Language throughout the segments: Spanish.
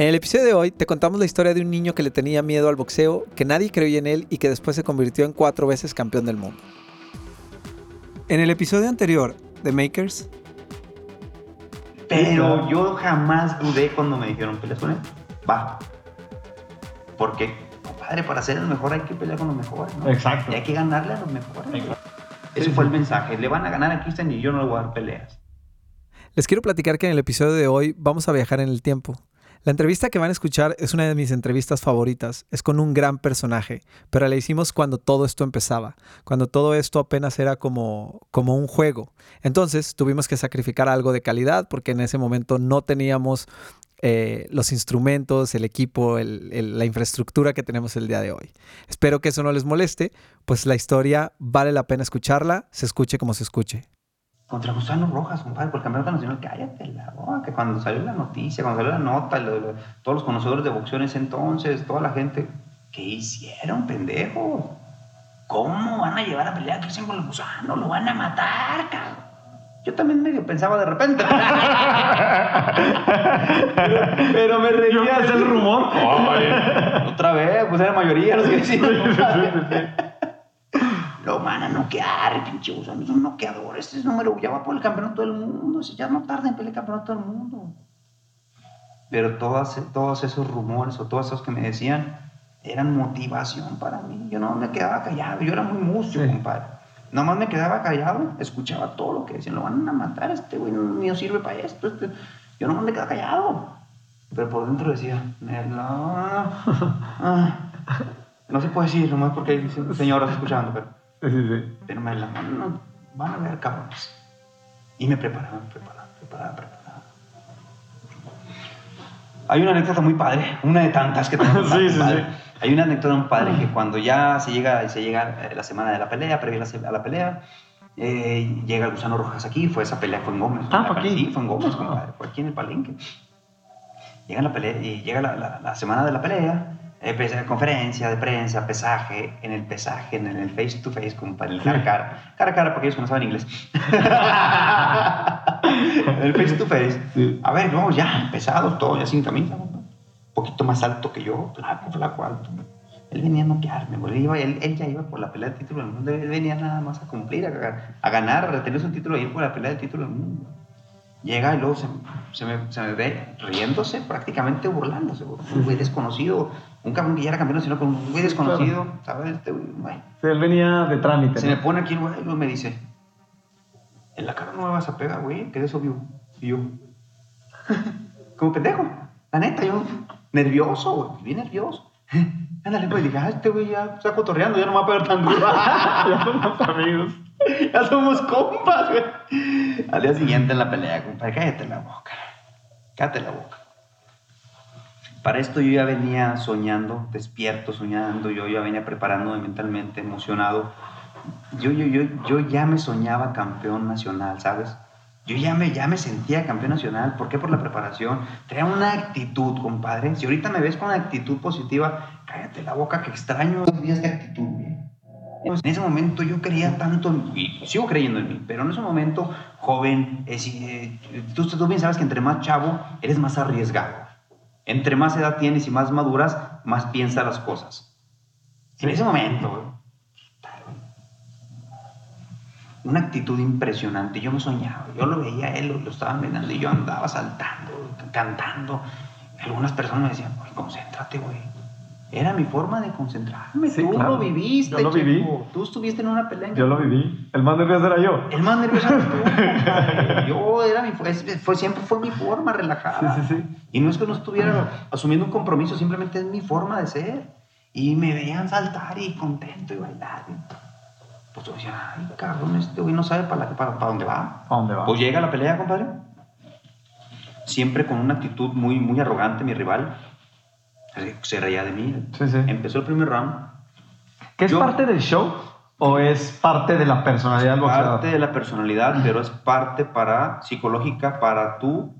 En el episodio de hoy te contamos la historia de un niño que le tenía miedo al boxeo, que nadie creía en él y que después se convirtió en cuatro veces campeón del mundo. En el episodio anterior de Makers. Pero yo jamás dudé cuando me dijeron peleas con él. Va. Porque, compadre, para ser el mejor hay que pelear con los mejores. ¿no? Exacto. Y hay que ganarle a los mejores. Ese fue el mensaje. Le van a ganar a Christian y yo no le voy a dar peleas. Les quiero platicar que en el episodio de hoy vamos a viajar en el tiempo. La entrevista que van a escuchar es una de mis entrevistas favoritas. Es con un gran personaje, pero la hicimos cuando todo esto empezaba, cuando todo esto apenas era como, como un juego. Entonces tuvimos que sacrificar algo de calidad porque en ese momento no teníamos eh, los instrumentos, el equipo, la infraestructura que tenemos el día de hoy. Espero que eso no les moleste, pues la historia vale la pena escucharla, se escuche como se escuche contra Gusano Rojas, compadre, por el campeonato nacional, cállate la boca, que cuando salió la noticia, cuando salió la nota, lo, lo, todos los conocedores de boxeo en ese entonces, toda la gente, ¿qué hicieron, pendejo? ¿Cómo van a llevar a pelear a Cristian con el Gusano? Lo van a matar, cabrón. Yo también medio pensaba de repente. pero, pero, me reía. ¿Es el rumor? Oh, Otra vez, pues era mayoría los que decían. Lo van a noquear, pinche gusano. Es un noqueador. Este número ya va por el campeonato del mundo. Ya no tarda en pelear el campeonato del mundo. Pero todas, todos esos rumores o todos esos que me decían eran motivación para mí. Yo no me quedaba callado. Yo era muy mucho, sí. compadre. Nomás me quedaba callado, escuchaba todo lo que decían. Lo van a matar, este güey no, no sirve para esto. Este. Yo nomás me quedaba callado. Pero por dentro decía. Ah. No se puede decir, nomás porque hay señoras escuchando, pero. Sí, sí. Pero me la no, van a ver cabrones. Y me preparaba, me preparaba, preparaba, preparaba. Hay una anécdota muy padre, una de tantas que tengo. sí, sí, sí. Hay una anécdota muy padre que cuando ya se llega, se llega la semana de la pelea, previa a la pelea, eh, llega el gusano Rojas aquí, fue esa pelea fue en Gómez. Ah, fue aquí. Sí, fue en Gómez, compadre, fue aquí en el palenque. Llega la pelea, y llega la, la, la semana de la pelea, eh, conferencia de prensa, pesaje, en el pesaje, en el face to face, como para el cara a cara. Cara a cara, porque ellos no saben inglés. el face to face. A ver, vamos ya, pesados, todos, ya sin camisa. Un poquito más alto que yo, flaco, flaco, alto. Él venía a noquearme, iba, él, él, ya iba por la pelea del título del mundo. Él venía nada más a cumplir, a, a ganar, a retener su título y ir por la pelea del título del mundo. Llega y luego se, se, me, se me ve riéndose, prácticamente burlándose. Un güey desconocido, un cabrón que ya era campeón, sino con un güey desconocido, claro. ¿sabes? Este güey, güey. Sí, él venía de trámite. Se ¿no? me pone aquí el güey y me dice, en la cara no me vas a pegar, güey, que es obvio. Y yo, como pendejo, la neta, yo nervioso, güey, bien nervioso. Ándale, pues, dije, ah, este güey ya está cotorreando, ya no me va a pegar tan duro. ya somos amigos. Ya somos compas, güey. Al día siguiente en la pelea, compadre, cállate la boca. Cállate la boca. Para esto yo ya venía soñando, despierto, soñando, yo ya venía preparándome mentalmente, emocionado. Yo, yo, yo, yo ya me soñaba campeón nacional, ¿sabes? Yo ya me, ya me sentía campeón nacional. ¿Por qué? Por la preparación. Tenía una actitud, compadre. Si ahorita me ves con actitud positiva, cállate la boca, que extraño esos días de actitud, güey. En ese momento yo creía tanto, en, y sigo creyendo en mí, pero en ese momento, joven, es, eh, tú, tú bien sabes que entre más chavo, eres más arriesgado. Entre más edad tienes y más maduras, más piensas las cosas. En ese momento, una actitud impresionante. Yo me soñaba, yo lo veía él, lo, lo estaban mirando y yo andaba saltando, cantando. Algunas personas me decían, concéntrate, güey. Era mi forma de concentrarme. Sí, tú claro. lo viviste, Yo lo viví. Tú estuviste en una pelea. Yo lo viví. El más nervioso era yo. El más nervioso era tú. Yo era mi, fue, fue, siempre fue mi forma relajada. Sí, sí, sí. Y no es que no estuviera asumiendo un compromiso, simplemente es mi forma de ser. Y me veían saltar y contento y bailar. Pues yo decía, ay, cabrón, este güey no sabe para, la- para, para dónde va. ¿A dónde va? Pues llega la pelea, compadre. Siempre con una actitud muy, muy arrogante, mi rival. Se reía de mí. Sí, sí. Empezó el primer round. ¿Qué es Yo- parte del show o es parte de la personalidad del boxeador? Parte de la personalidad, pero es parte para psicológica para tú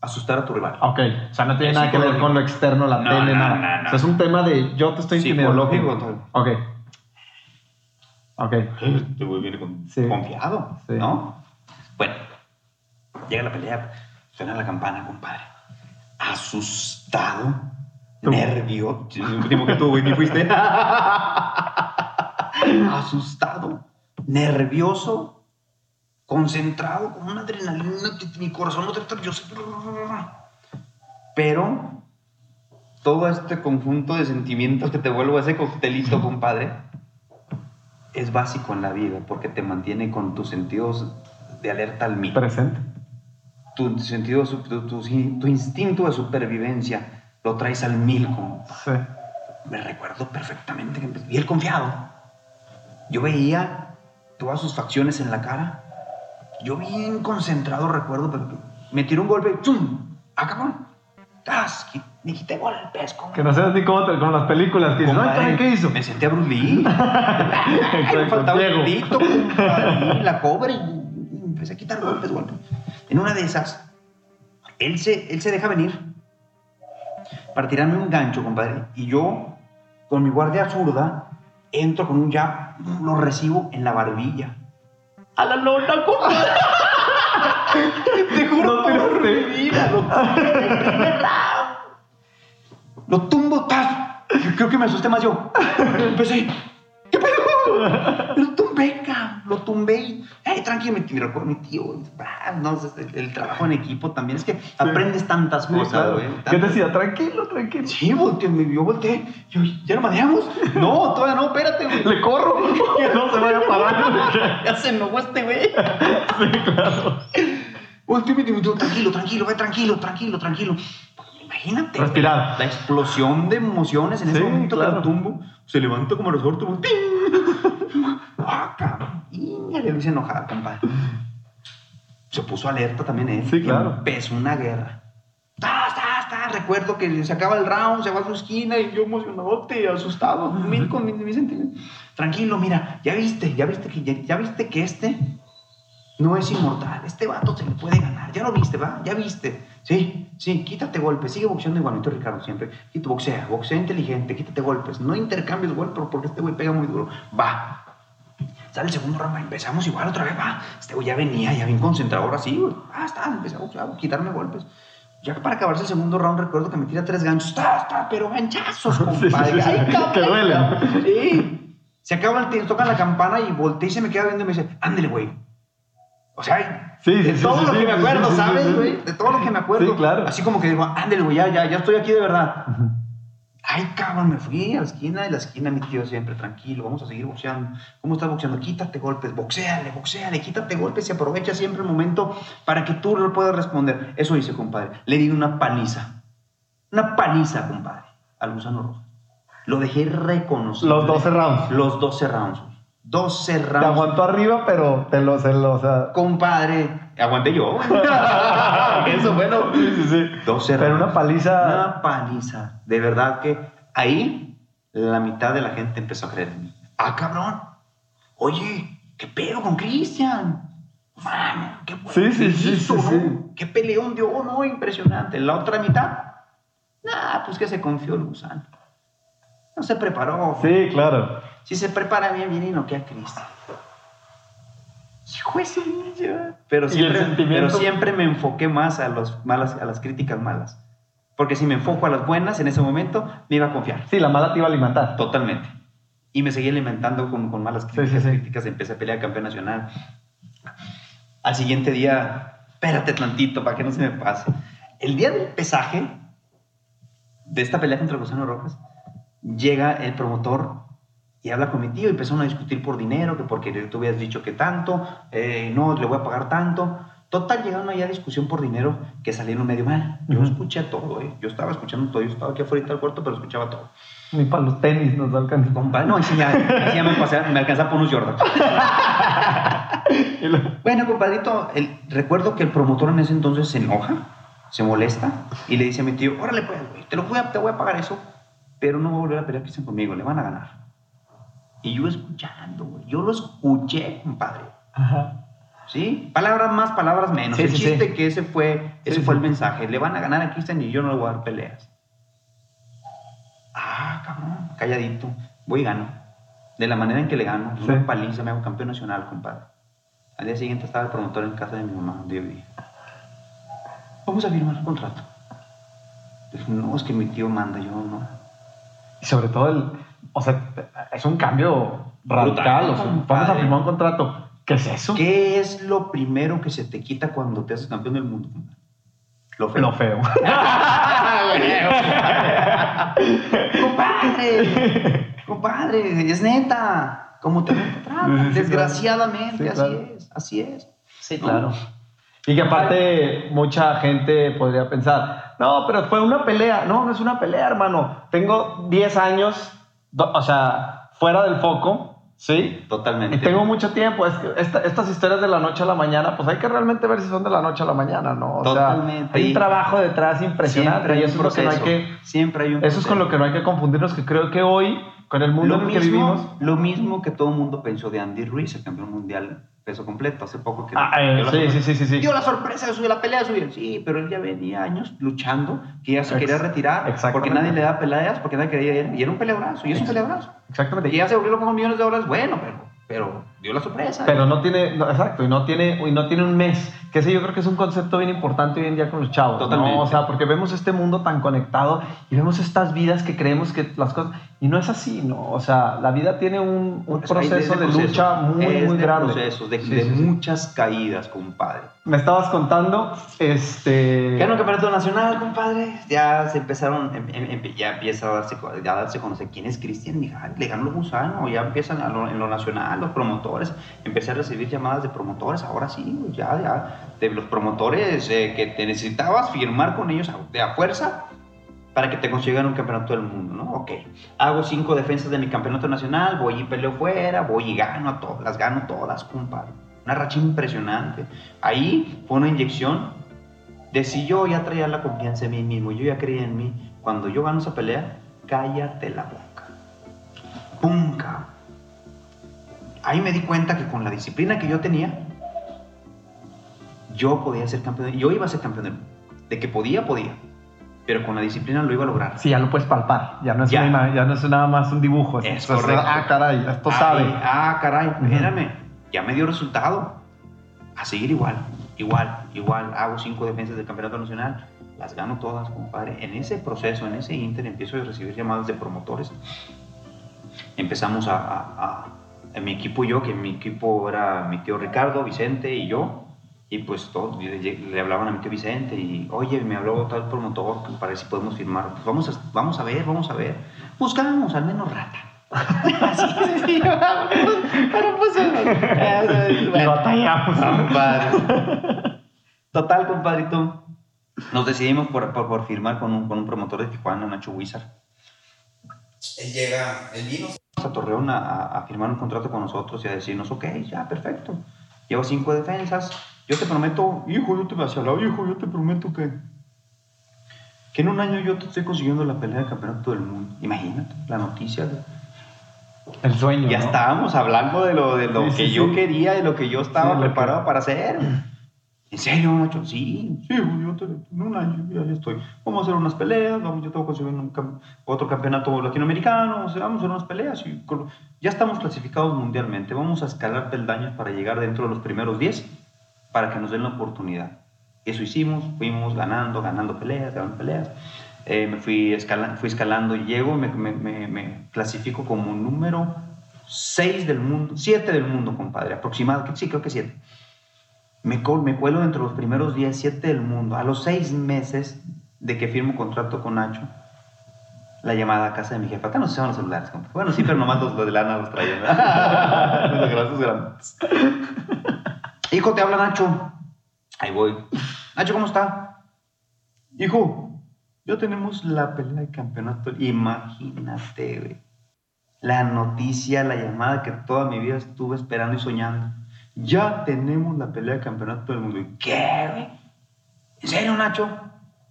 asustar a tu rival. Ok, o sea, no tiene Es nada que ver con lo externo, la No, tele, no, nada. no. O sea, es un tema de yo te estoy intimidando. Psicológico. Ok. Ok. Este güey viene con- Sí. confiado. ¿no? Bueno, llega la pelea, suena la campana, compadre. Asustado, Tú. nervioso. Último que güey, ni fuiste. Asustado, nervioso, concentrado, con una adrenalina, mi corazón no te yo sé. Pero todo este conjunto de sentimientos que te vuelvo a ese coctelito, compadre, es básico en la vida porque te mantiene con tus sentidos de alerta al mil. Presente. Tu, sentido, tu, tu- tu instinto de supervivencia lo traes al mil. Como, Sí. me recuerdo perfectamente que y él confiado. Yo veía todas sus facciones en la cara. Yo bien concentrado recuerdo, pero me tiró un golpe, ¡zum! ¡Ah, cabrón! ¡Tas! Me quité golpes, como... Que no seas ni como con las películas que Compadre, "Ay, ¿qué hizo? Me senté a Bruce Lee. Ay, me faltaba un dedito, la cobra y y empecé a quitar golpes, golpes. En una de esas, él se, él se deja venir para tirarme un gancho, compadre. Y yo, con mi guardia zurda, entro con un jab, lo recibo en la barbilla. A la lona, compadre. Te juro No te- lo round. Lo tumbo, ¡tas! Creo que me asusté más yo. Empecé. ¿Qué pedo? Lo tumbé, cabrón. Lo tumbé y. ¡Ay, tranquilo! Me tiró con mi tío. Ah, no, es el, el trabajo en equipo también. Es que aprendes tantas Sí, cosas, claro. güey. ¿Qué te tantas- decía? Tranquilo, tranquilo. Sí, volteé, me- yo volteé. Yo, ¿ya lo mareamos? No, todavía no, espérate, güey. Le corro, que no se vaya a parar. Ya se enojó este güey. sí, claro. Volteé y me dijo, tranquilo, tranquilo, ve, tranquilo, tranquilo, tranquilo. Imagínate. güey, Respirar. La explosión de emociones en ese momento que claro. lo tumbo. Se levanta como resorte. ¡ting! Lo hice enojar, compadre. Se puso alerta también él. Sí, claro. Empezó una guerra. ¡Tas, tas, tas! Recuerdo que se acaba el round, se va a su esquina y yo emocionadote, asustado, mil con mis, mis sentimientos. Tranquilo, mira, ya viste, ya viste que, ya, ya viste que este no es inmortal. Este vato se le puede ganar. Ya lo viste, ¿va? Ya viste. Sí, sí, quítate golpes. Sigue boxeando igualito, Ricardo, siempre. Quita, boxea, boxea inteligente, quítate golpes. No intercambies golpes porque este güey pega muy duro. Va. Sale el segundo round, empezamos igual otra vez, va. Este güey ya venía, ya bien concentrado, ahora sí, güey. Ah, está, empecé a quitarme golpes. Ya para acabarse el segundo round, recuerdo que me tira tres ganchos. Está, está, pero ganchazos, compadre. Ay. Que duelen. Sí. Se acaba el tiempo, tocan la campana y volteé y se me queda viendo y me dice, ándale, güey. O sea, Sí, de sí, todo sí, lo que me acuerdo, ¿sabes, güey? De todo lo que me acuerdo. Sí, claro. Así como que digo, ándale, güey, ya, ya, ya estoy aquí de verdad. Ay, cabrón, me fui a la esquina y la esquina mi tío siempre, tranquilo, vamos a seguir boxeando. ¿Cómo estás boxeando? Quítate golpes, boxeale, boxeale, quítate golpes y aprovecha siempre el momento para que tú lo puedas responder. Eso hice, compadre. Le di una paliza. Una paliza, compadre, al gusano rojo. Lo dejé reconocido. Los 12 rounds. Los 12 rounds. Güey. 12 Te rounds. aguantó arriba, pero te lo, se lo, o sea... Compadre, aguanté yo. Eso, bueno. Sí, sí, sí. 12 Pero rounds. una paliza... Una paliza. De verdad que ahí la mitad de la gente empezó a creer en mí. Ah, cabrón. Oye, ¿qué pedo con Cristian? Mano, qué bueno. Sí, sí, sí, hizo, sí, ¿no? Qué peleón dio, ¿no? Impresionante. La otra mitad. Nah, pues que se confió el gusano. No se preparó. Sí, claro. Si se prepara bien, viene y noquea a Cristian. Hijo de su niña. Pero siempre, pero siempre me enfoqué más a, los malas, a las críticas malas. Porque si me enfoco a las buenas en ese momento, me iba a confiar. Sí, la mala te iba a alimentar. Totalmente. Y me seguí alimentando con, con malas Sí, críticas, sí, sí. críticas. Empecé a pelear campeón nacional. Al siguiente día, espérate tantito para que no se me pase. El día del pesaje de esta pelea contra Gusano Rojas, llega el promotor y habla con mi tío y empezaron a discutir por dinero, que porque tú habías dicho que tanto, eh, no, le voy a pagar tanto. Total, llegaron allá a discusión por dinero que salieron medio mal. Yo escuché todo, ¿eh? Yo estaba escuchando todo. Yo estaba aquí afuera del cuarto, pero escuchaba todo. Ni para los tenis nos alcanza. No, sí ya, sí ya me, pasé- me alcanzaba por unos Jordan. Bueno, compadrito, el- recuerdo que el promotor en ese entonces se enoja, se molesta y le dice a mi tío, órale pues, te, lo voy a, te voy a pagar eso, pero no voy a volver a pelear Cristian conmigo, le van a ganar. Y yo escuchando, güey, yo lo escuché, compadre. Ajá. ¿Sí? Palabras más, palabras menos. Sí, el sí, chiste sí. que ese fue, ese fue el mensaje. Le van a ganar a Cristian y yo no le voy a dar peleas. Ah, cabrón, calladito. Voy y gano. De la manera en que le gano, una paliza, me hago campeón nacional, compadre. Al día siguiente estaba el promotor en casa de mi mamá, donde yo vivía. Vamos a firmar el contrato. Dije, no, es que mi tío manda, yo no. Y sobre todo, el, o sea, es un cambio radical. O sea, vamos a firmar un contrato. ¿Qué es eso? ¿Qué es lo primero que se te quita cuando te haces campeón del mundo? Lo feo. Lo feo. compadre, compadre, es neta. Como te tratan. Sí, sí, sí, Desgraciadamente, claro. Así es, así es. Sí, claro. Y que aparte mucha gente podría pensar, no, pero fue una pelea. No, no es una pelea, hermano. Tengo 10 años, do- o sea, fuera del foco, ¿sí? Totalmente. Y tengo mucho tiempo. Es que esta- estas historias de la noche a la mañana, pues hay que realmente ver si son de la noche a la mañana, ¿no? O Totalmente. sea, hay un trabajo detrás impresionante. Siempre hay y un eso es lo que no hay que... Siempre hay un Eso es con lo que no hay que confundirnos, que creo que hoy, con el mundo lo en el que mismo, vivimos... lo mismo que todo el mundo pensó de Andy Ruiz, el campeón mundial peso completo, hace poco que Ah, eh, dio la sí, sorpresa- sí, sí, sí, sí. dio la sorpresa de subir la pelea, subir. Sí, pero él ya venía años luchando, que ya se Ex- quería retirar, porque nadie le da peleas, porque nadie quería ir, y era un peleabrazo, y es un peleabrazo. Exactamente. Que ya se volvió con millones de dólares, bueno, pero, pero dio la sorpresa. Pero no tiene, no, exacto, y no tiene, y no tiene un mes. Que ese yo creo que es un concepto bien importante hoy en día con los chavos. ¿no? Totalmente. O sea, porque vemos este mundo tan conectado y vemos estas vidas que creemos que las cosas. Y no es así, ¿no? O sea, la vida tiene un, un Pues proceso es de proceso. lucha muy, Es muy de grande. procesos, de, Sí, de sí, sí. muchas caídas, compadre. Me estabas contando, este. Ganó el campeonato nacional, compadre. Ya se empezaron, em- em- em- ya empieza a darse, ya a darse a conocer quién es Cristian Mijares. Le ganó ya empiezan a lo- en lo nacional, los promotores. Empecé a recibir llamadas de promotores. Ahora sí, güey, ya, ya. De los promotores eh, que te necesitabas firmar con ellos a, de a fuerza para que te consigan un campeonato del mundo, ¿no? Ok. Hago cinco defensas de mi campeonato nacional, voy y peleo fuera, voy y gano a todas, las gano todas, compadre. Una racha impresionante. Ahí fue una inyección de si yo ya traía la confianza en mí mismo, yo ya creía en mí, cuando yo gano esa pelea, cállate la boca. ¡Pum! cabrón. Ahí me di cuenta que con la disciplina que yo tenía, yo podía ser campeón, yo iba a ser campeón del mundo. De que podía, podía. Pero con la disciplina lo iba a lograr. Sí, ya lo puedes palpar. Ya no es, Ya. una ya no es nada más un dibujo. Es sea, correcto. Ah, caray, esto Ahí, sabe. Ah, caray, espérame. Ya me dio resultado. A seguir igual, igual, igual. Hago cinco defensas del campeonato nacional. Las gano todas, compadre. En ese proceso, en ese inter, empiezo a recibir llamadas de promotores. Empezamos a, a- a- en mi equipo y yo, que mi equipo era mi tío Ricardo, Vicente y yo. Y pues todos le, le hablaban a mi tío Vicente y, oye, me habló tal promotor pues, para ver si podemos firmar. Pues vamos a, vamos a ver, vamos a ver. Buscamos al menos rata. Así sencillo. Pero pues, bueno, batallamos. compadre. Total, compadrito. Nos decidimos por, por, por firmar con un, con un promotor de Tijuana, Nacho Huizar. Él llega, él vino a Torreón a, a- a firmar un contrato con nosotros y a decirnos, ok, ya, perfecto. Llevo cinco defensas. Yo te prometo, hijo, yo te hacia al lado, hijo, yo te prometo que, que en un año yo te estoy consiguiendo la pelea del campeonato del mundo. Imagínate, la noticia. de- El sueño. ya ¿no? estábamos hablando de lo, de lo Sí, sí, que sí. yo quería, de lo que yo estaba Sí, lo que- preparado para hacer. ¿En serio, Nacho? Sí, sí, yo te- en un año ya, ya estoy. Vamos a hacer unas peleas, vamos, yo tengo que conseguir un otro campeonato latinoamericano, o sea, vamos a hacer unas peleas y ya estamos clasificados mundialmente. Vamos a escalar peldaños para llegar dentro de los primeros 10 para que nos den la oportunidad. Eso hicimos, fuimos ganando, ganando peleas, ganando peleas. Eh, me fui, escala- fui escalando y llego, me, me- me- me clasifico como número 6 del mundo, 7 del mundo, compadre, aproximadamente, sí, creo que 7. Me, me cuelo entre los primeros 10, 7 del mundo. A los 6 meses de que firmo contrato con Nacho, la llamada a casa de mi jefa. Acá no se usaban los celulares, compadre. Bueno, sí, pero nomás los, los de lana los traían. los grandes. Hijo, te habla Nacho. Ahí voy. Nacho, ¿cómo está? Hijo, ya tenemos la pelea de campeonato. Imagínate, güey. La noticia, la llamada que toda mi vida estuve esperando y soñando. Ya tenemos la pelea de campeonato del mundo. ¿Y qué, güey? ¿En serio, Nacho?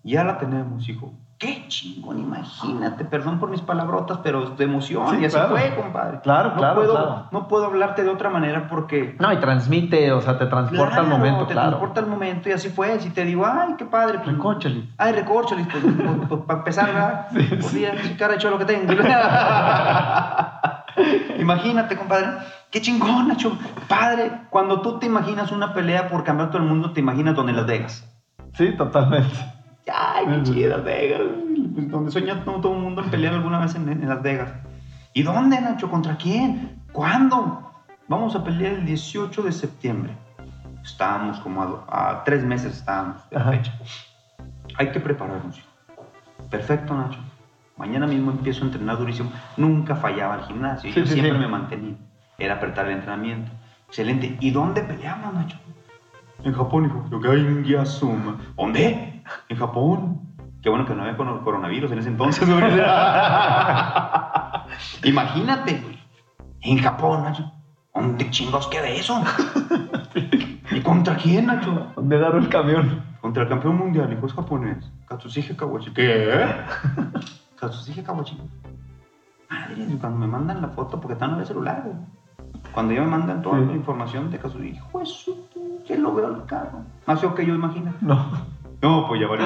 Ya la tenemos, hijo. Qué chingón, imagínate. Perdón por mis palabrotas, pero de emoción. Sí, y así claro. fue, compadre. Claro, no claro, Puedo, claro. No puedo hablarte de otra manera porque No, y transmite, o sea, te transporta al Claro, momento, te claro. transporta al momento y así fue. Si te digo, ay, qué padre. Pues, Recórcholis. Ay, recórcholis, pues, pues, pues, para empezar, ¿verdad? pues mira, qué cara de cholo que tengo. Imagínate, compadre. Qué chingón, Nacho. Padre, cuando tú te imaginas una pelea por campeonato del mundo, te imaginas donde Las Vegas. Sí, totalmente. Ay, qué chido, Las Vegas. Pues, Donde sueña todo, todo el mundo en pelear alguna vez en, en Las Vegas. ¿Y dónde, Nacho? ¿Contra quién? ¿Cuándo? Vamos a pelear el 18 de septiembre. Estábamos como a, a tres meses estábamos de la Ajá. fecha. Hay que prepararnos. Perfecto, Nacho. Mañana mismo empiezo a entrenar durísimo. Nunca fallaba al gimnasio. Sí, Yo sí, siempre sí. me mantenía. Era apretar el entrenamiento. Excelente. ¿Y dónde peleamos, Nacho? En Japón, hijo. Yo, "Ay, ya suma". ¿Dónde? En Japón. Qué bueno que no había coronavirus en ese entonces. güey. Imagínate, güey. En Japón, Nacho. ¿Dónde chingos queda eso? ¿Y contra quién, Nacho? ¿Dónde agarro el camión? Contra el campeón mundial, hijo, es japonés. Katsushige Kawachi. ¿Qué? Katsushige Kawachi. Madre, y cuando me mandan la foto, porque todavía no había celular, güey. Cuando ya me mandan toda Sí. la información de Katsushige, hijo, eso, que lo veo al carro. Más feo que yo, imagino. No. No, pues ya vale.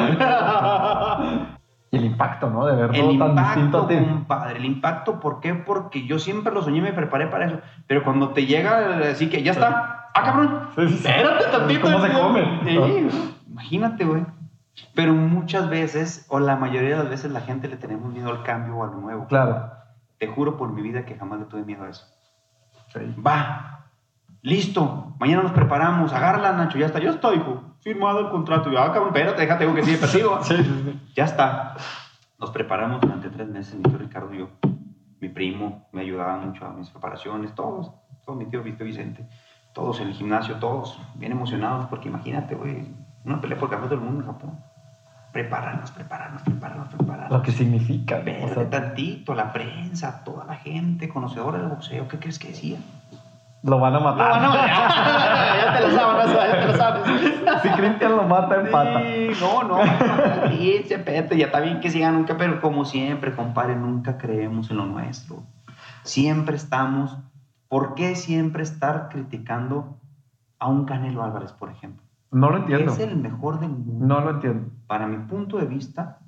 Y el impacto, ¿no? De verlo El tan distinto impacto, a ti. compadre, el impacto, ¿por qué? Porque yo siempre lo soñé y me preparé para eso. Pero cuando te llega, así que ya está. ¡Ah, cabrón! Espérate tantito. ¿Cómo se come? Sí, imagínate, güey. Pero muchas veces, o la mayoría de las veces, la gente le tenemos miedo al cambio o a lo nuevo. Claro. Te juro por mi vida que jamás le tuve miedo a eso. Sí. Va, listo, mañana nos preparamos, agárrala, Nacho, ya está, ya está, hijo. Firmado el contrato. Y, ah, cabrón, espérate, déjate, digo que he perdido. Sí, sí, sí. Ya está. Nos preparamos durante tres meses, mi tío Ricardo y yo. Mi primo me ayudaba mucho a mis preparaciones, todos, todos mi tío, Vicente, todos en el gimnasio, todos bien emocionados, porque imagínate, güey, una pelea por campeonato del mundo en Japón. Prepararnos, prepararnos, prepararnos, prepararnos. Lo que significa. ¿no? O sea, tantito, la prensa, toda la gente conocedora del boxeo, ¿qué crees que decía? Lo van a matar. ya te lo sabes, ya te lo sabes. Si Cristian lo mata, empata. Sí, no, no, sí, ya está bien que siga nunca, pero como siempre, compadre, nunca creemos en lo nuestro. Siempre estamos, ¿por qué siempre estar criticando a un Canelo Álvarez, por ejemplo? No lo entiendo. Es el mejor del mundo. No lo entiendo. Para mi punto de vista,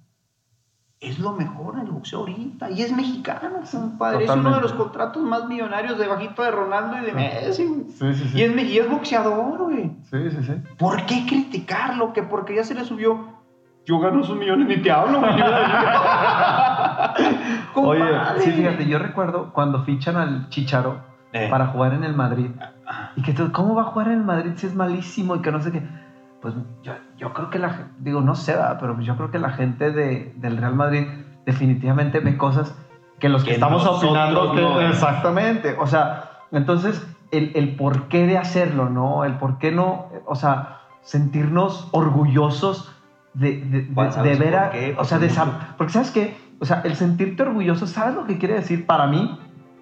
es lo mejor en el boxeo ahorita. Y es mexicano, compadre. Es uno de Totalmente. los contratos más millonarios debajito de Ronaldo y de Messi, güey. Sí, sí, sí. Y es, me- y es boxeador, güey. Sí, sí, sí. ¿Por qué criticarlo? Que porque ya se le subió. Yo gano sus millones ni te hablo, güey. Oye, sí, fíjate, yo recuerdo cuando fichan al Chicharo Eh. para jugar en el Madrid. Ajá. Y que tú, ¿cómo va a jugar en el Madrid si es malísimo y que no sé qué? Pues yo, yo creo que la digo, no sé, ¿verdad? pero yo creo que la gente de, del Real Madrid definitivamente ve cosas que los que, Que estamos opinando. que- no vemos. exactamente. O sea, entonces, el, el porqué de hacerlo, ¿no? El por qué no, o sea, sentirnos orgullosos de, de, de- Juan, ¿sabes de ver a. qué? O sea, de Porque sab- Porque, ¿sabes qué? O sea, el sentirte orgulloso, ¿sabes lo que quiere decir para mí?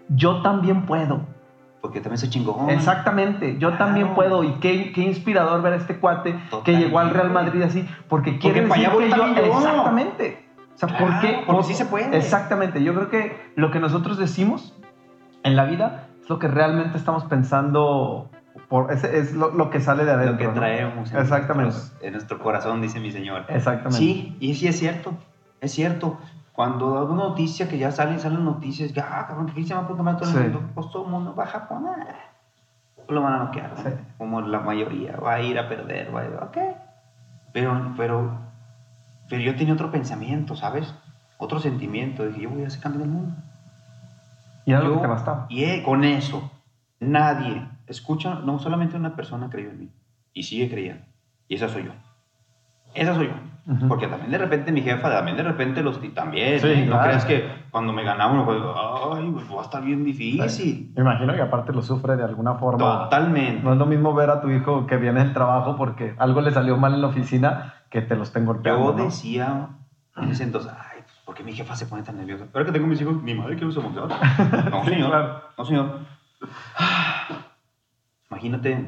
Yo también puedo. Porque también soy chingón. Exactamente, yo también Claro. puedo y qué, qué inspirador ver a este cuate que Totalmente. llegó al Real Madrid así, porque quiere para decir que yo, también yo. exactamente. O sea, ¿por Claro, qué? porque sí se puede. Exactamente, yo creo que lo que nosotros decimos en la vida es lo que realmente estamos pensando, por, es, es lo, lo que sale de adentro. Lo que ¿no? traemos en, Exactamente. nuestros- en nuestro corazón, dice mi señor. Exactamente. Sí, y sí es cierto, es cierto. Cuando da una noticia que ya salen, salen noticias, ya, cabrón, que se llama por campeonato del Sí. mundo, pues todo el mundo va a Japón, ah, lo van a noquear, ¿no? Sí. como la mayoría, va a ir a perder, va a ir, ok. Pero, pero, pero yo tenía otro pensamiento, ¿sabes? Otro sentimiento, dije, yo voy a ser campeón del mundo. Y era lo que te bastaba. Y eh, con eso, nadie, escucha, no solamente una persona creyó en mí, y sigue creyendo, y esa soy yo. Esa soy yo. Ujú. Porque también de repente mi jefa, también de repente los también. Sí, ¿eh? No claro. creas que cuando me ganamos, pues, ay, pues va a estar bien difícil. Me imagino que aparte lo sufre de alguna forma. Totalmente. No es lo mismo ver a tu hijo que viene del trabajo porque algo le salió mal en la oficina que te lo estén golpeando. Yo ¿no? decía en ese entonces, ay, pues, ¿por qué mi jefa se pone tan nerviosa? Ahora que tengo mis hijos, mi madre quiere emocionar. No, Sí, señor. claro. No, señor. Imagínate,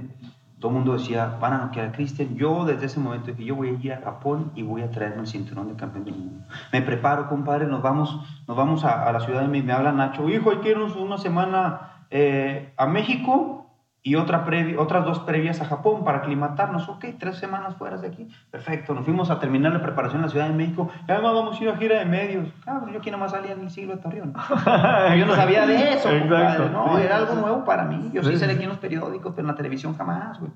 todo el mundo decía, van a noquear a Cristian. Yo desde ese momento dije, yo voy a ir a Japón y voy a traerme el cinturón de campeón del mundo. Me preparo, compadre, nos vamos, nos vamos a, la ciudad de México. Me habla Nacho, hijo, hay que irnos una semana eh, a México y otra otras dos previas a Japón para aclimatarnos. Ok, tres semanas fuera de aquí. Perfecto, nos fuimos a terminar la preparación en la Ciudad de México. Y además vamos a ir a gira de medios. Cabrón, yo aquí nomás salía en el siglo de Torreón. Yo no sabía de eso, Exacto. No, Sí, era algo nuevo para mí. Yo sí, Sí, salí aquí en los periódicos, pero en la televisión jamás, güey.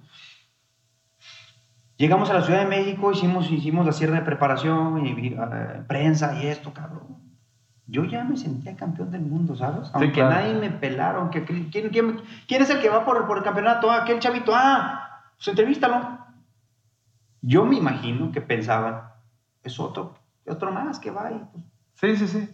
Llegamos a la Ciudad de México, hicimos, hicimos la cierre de preparación y, y, eh, prensa y esto, cabrón. Yo ya me sentía campeón del mundo, ¿sabes? Aunque claro. nadie me pelaron. Que, que- ¿quién, quién, quién es el que va por, por el campeonato? Ah, aquel chavito. Ah, pues entrevístalo. Yo me imagino que pensaban, es otro, otro más que va y pues, Sí, sí, sí.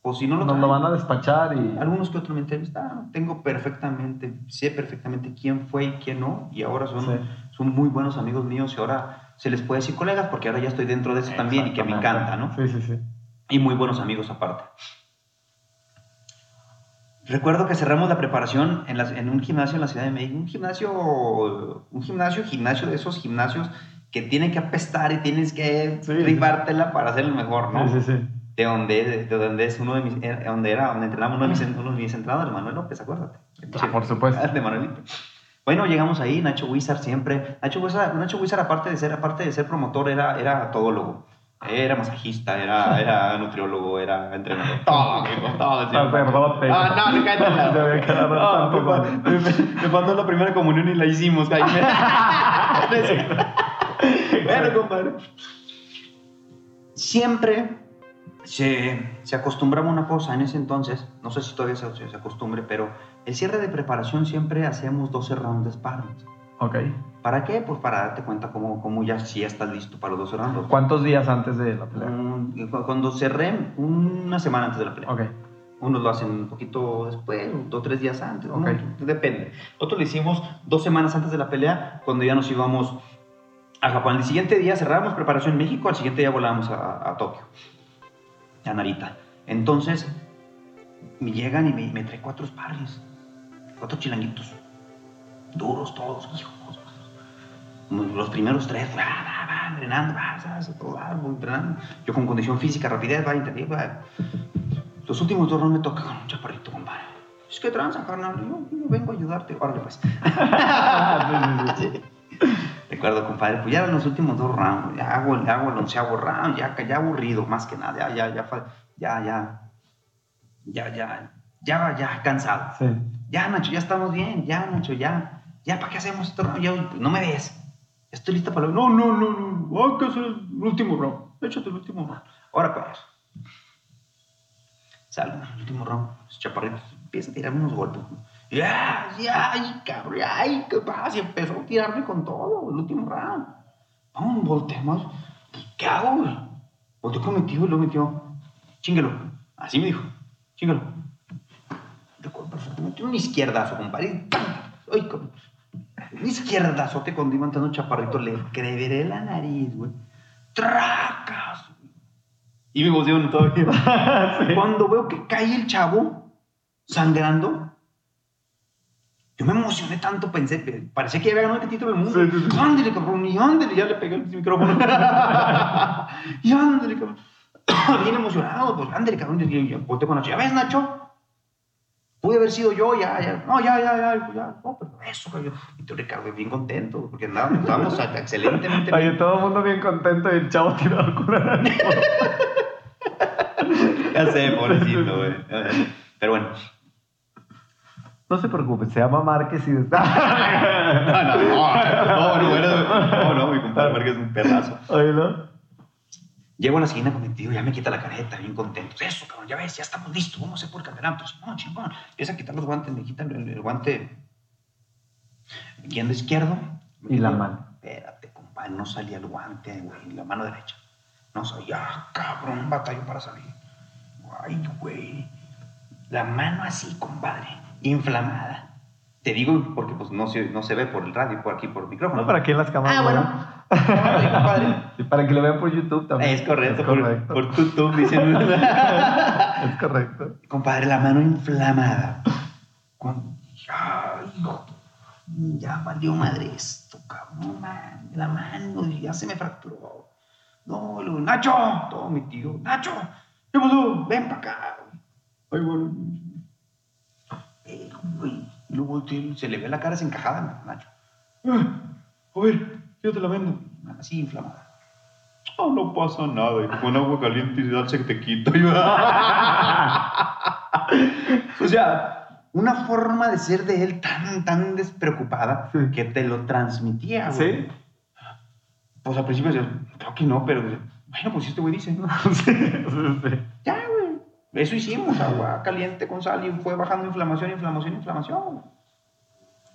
pues si no lo Nos traen. lo van a despachar y... Algunos que otros me entrevistaron. Tengo perfectamente, sé perfectamente quién fue y quién no. Y ahora son, Sí. son muy buenos amigos míos. Y ahora se les puede decir colegas porque ahora ya estoy dentro de eso también y que me encanta, ¿no? Sí, sí, sí. Y muy buenos amigos aparte. Recuerdo que cerramos la preparación en, un gimnasio en la Ciudad de México. Un gimnasio, un gimnasio, gimnasio de esos gimnasios que tienen que apestar y tienes que Sí. rifártela para ser el mejor, ¿no? Sí, sí, sí. de donde, de donde es uno de mis, eh, donde era, donde entrenaba uno de mis, uno de mis entrenadores, Manuel López, acuérdate. Ah, por supuesto. De Manuelito. Bueno, llegamos ahí, Nacho Wizard siempre, Nacho Wizard, Nacho Wizard aparte de ser, aparte de ser promotor, era, era todólogo. Era masajista, era, era nutriólogo, era entrenador. Todo, amigo, todo. Sacerdote. Ah, no, me cae la- Se había quedado No, tanto me, me, me- me faltó la primera comunión y la hicimos, Jaime. bueno, compadre. Siempre se, se acostumbraba una cosa en ese entonces, no sé si todavía se, se acostumbre, pero el cierre de preparación siempre hacemos 12 rounds de sparring. Ok. ¿Para qué? Pues para darte cuenta cómo, cómo ya, si ya estás listo para los 12 rounds. ¿Cuántos días antes de la pelea? Cu- Cuando cerré, una semana antes de la pelea. Ok. Unos lo hacen un poquito después, dos o tres días antes, ¿no? Ok. depende. Otros lo hicimos dos semanas antes de la pelea, cuando ya nos íbamos a Japón. El siguiente día cerrábamos preparación en México, al siguiente día volábamos a, a Tokio, a Narita. Entonces, me llegan y me, me traen cuatro sparrings, cuatro chilanguitos, duros todos, hijos. Los primeros tres, va, va, va, entrenando, va, va, entrenando. Yo con condición física, rapidez, va, intenté, va. Los últimos dos rounds me toca con un chaparrito, compadre. Es que tranza, carnal. Yo, yo vengo a ayudarte. Órale, pues. Sí. Recuerdo, compadre, pues ya eran los últimos dos rounds. Ya hago, el- hago el onceavo round, ya, ya aburrido, más que nada. Ya, ya, ya, fa- ya, ya, ya, ya, ya, ya, cansado. Sí. Ya, Nacho, ya estamos bien. Ya, Nacho, ya. Ya, ¿para qué hacemos esto? round? Ya, no me ves. Estoy lista para lo... No, no, no, no. Hay que hacer el último round. Échate el último round. Ahora, pues. Salgo, el último round. Los chaparritos empieza a tirarme unos golpes. Ya, ya, ay, cabrón, ay, qué pasa. Y empezó a tirarme con todo, el último round. Vamos, volteamos. Pues, ¿Qué hago, güey? Volteó con mi tío y lo metió. Chíngalo. Así me dijo. Chíngalo. Recuerdo perfectamente un izquierdazo, compadre. ¡Pam! Ay, cabrón. Un izquierdazote cuando iba entrando chaparrito. Le creveré la nariz, güey. ¡Tracas! Y me emociono todavía. Cuando veo que cae el chavo sangrando, yo me emocioné tanto, pensé, parecía que ya había ganado el título del mundo. Sí, sí, sí. Ándale, cabrón, y ándale, ya le pegué el micrófono. y ándale, cabrón. Bien emocionado, pues ándale, cabrón. Y yo con Nacho, ¿ya ves, Nacho? Pude haber sido yo, ya, ya. No, ya, ya, ya, ya. No, pero eso, cabrón. Y tú, Ricardo, bien contento, porque andábamos, estábamos excelentemente Oye, todo el mundo bien contento y el chavo tirado con la. Ya sé, pobrecito, güey. Pero bueno. No se preocupe, se llama Márquez y... No, no, no, no, bueno, no, no, mi compadre Márquez es un perrazo. Oye, ¿no? Llego a la esquina con mi tío, ya me quita la careta, bien contento. Eso, cabrón, ya ves, ya estamos listos, vamos a hacer por campeonato. No, chingón. Empieza a quitar los guantes, me quitan el, el guante la izquierdo. Y la mano. Espérate, compadre, no salía el guante, güey, la mano derecha. No salía, ah, cabrón, batalló para salir. Ay, güey. La mano así, compadre, inflamada. Te digo porque pues, no, se, no se ve por el radio, por aquí, por el micrófono. No, para aquí en las cámaras. Ah, bueno. ¿no? compadre. Y para que lo vean por YouTube también. Es correcto, Es por, correcto. por YouTube, dicen. Es correcto. Compadre, la mano inflamada. Con- Ay, hijo, ya valió madre esto, cabrón. man. La mano ya se me fracturó. No, luego, Nacho, todo mi tío, Nacho, ¿qué pasó? Ven para acá. Ay, bueno. Eh, güey. Y luego se le ve la cara desencajada, Nacho. "Ah, A ver, yo te la vendo. Así inflamada. Oh, no pasa nada. Y con agua caliente y darse te quito. o sea, una forma de ser de él tan, tan despreocupada Sí. que te lo transmitía, güey. ¿Sí? Pues al principio decía, creo que no, pero bueno, pues si este güey dice. sí, sí, sí. Ya. Eso hicimos, agua caliente con sal y fue bajando inflamación, inflamación, inflamación.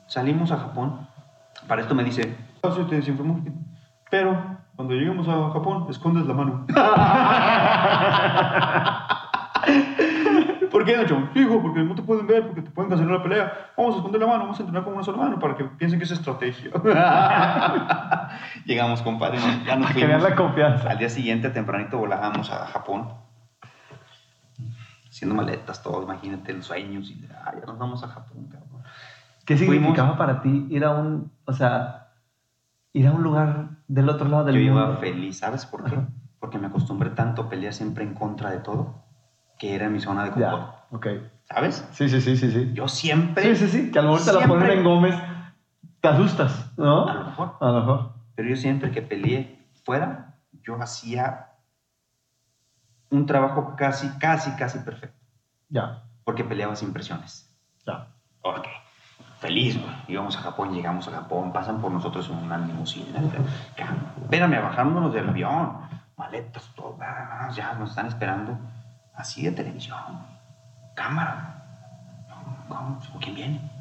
Salimos a Japón. Para esto me dice, "Ah, se te desinflamó. Pero cuando lleguemos a Japón, escondes la mano. ¿Por qué, Nacho? Hijo, porque no te pueden ver, porque te pueden cancelar la pelea. Vamos a esconder la mano, vamos a entrenar con una sola mano para que piensen que es estrategia. Llegamos, compadre, ya nos Para que vean fuimos. la confianza. Al día siguiente, tempranito, volábamos a Japón. Haciendo maletas, todo, imagínate, los sueños. Y, ah, ya nos vamos a Japón, cabrón. ¿Qué Fuimos- significaba para ti ir a un, o sea, ir a un lugar del otro lado del Yo iba mundo? feliz, ¿sabes por qué? Ajá. Porque me acostumbré tanto a pelear siempre en contra de todo, que era mi zona de confort. Ya, ok. ¿Sabes? Sí, sí, sí, sí, sí. Yo siempre... Sí, sí, sí, que a lo mejor te la ponen en Gómez, te asustas, ¿no? A lo mejor. A lo mejor. Pero yo siempre que peleé fuera, yo hacía un trabajo casi, casi, casi perfecto. Ya, Porque peleaba sin presiones. ya. Ok. Feliz, güey. Íbamos a Japón, llegamos a Japón, pasan por nosotros en una limusina. Espérame, bajándonos del avión. Maletas, todo. Ya nos están esperando. Así de televisión. Cámara. ¿Cómo? ¿Con quién viene?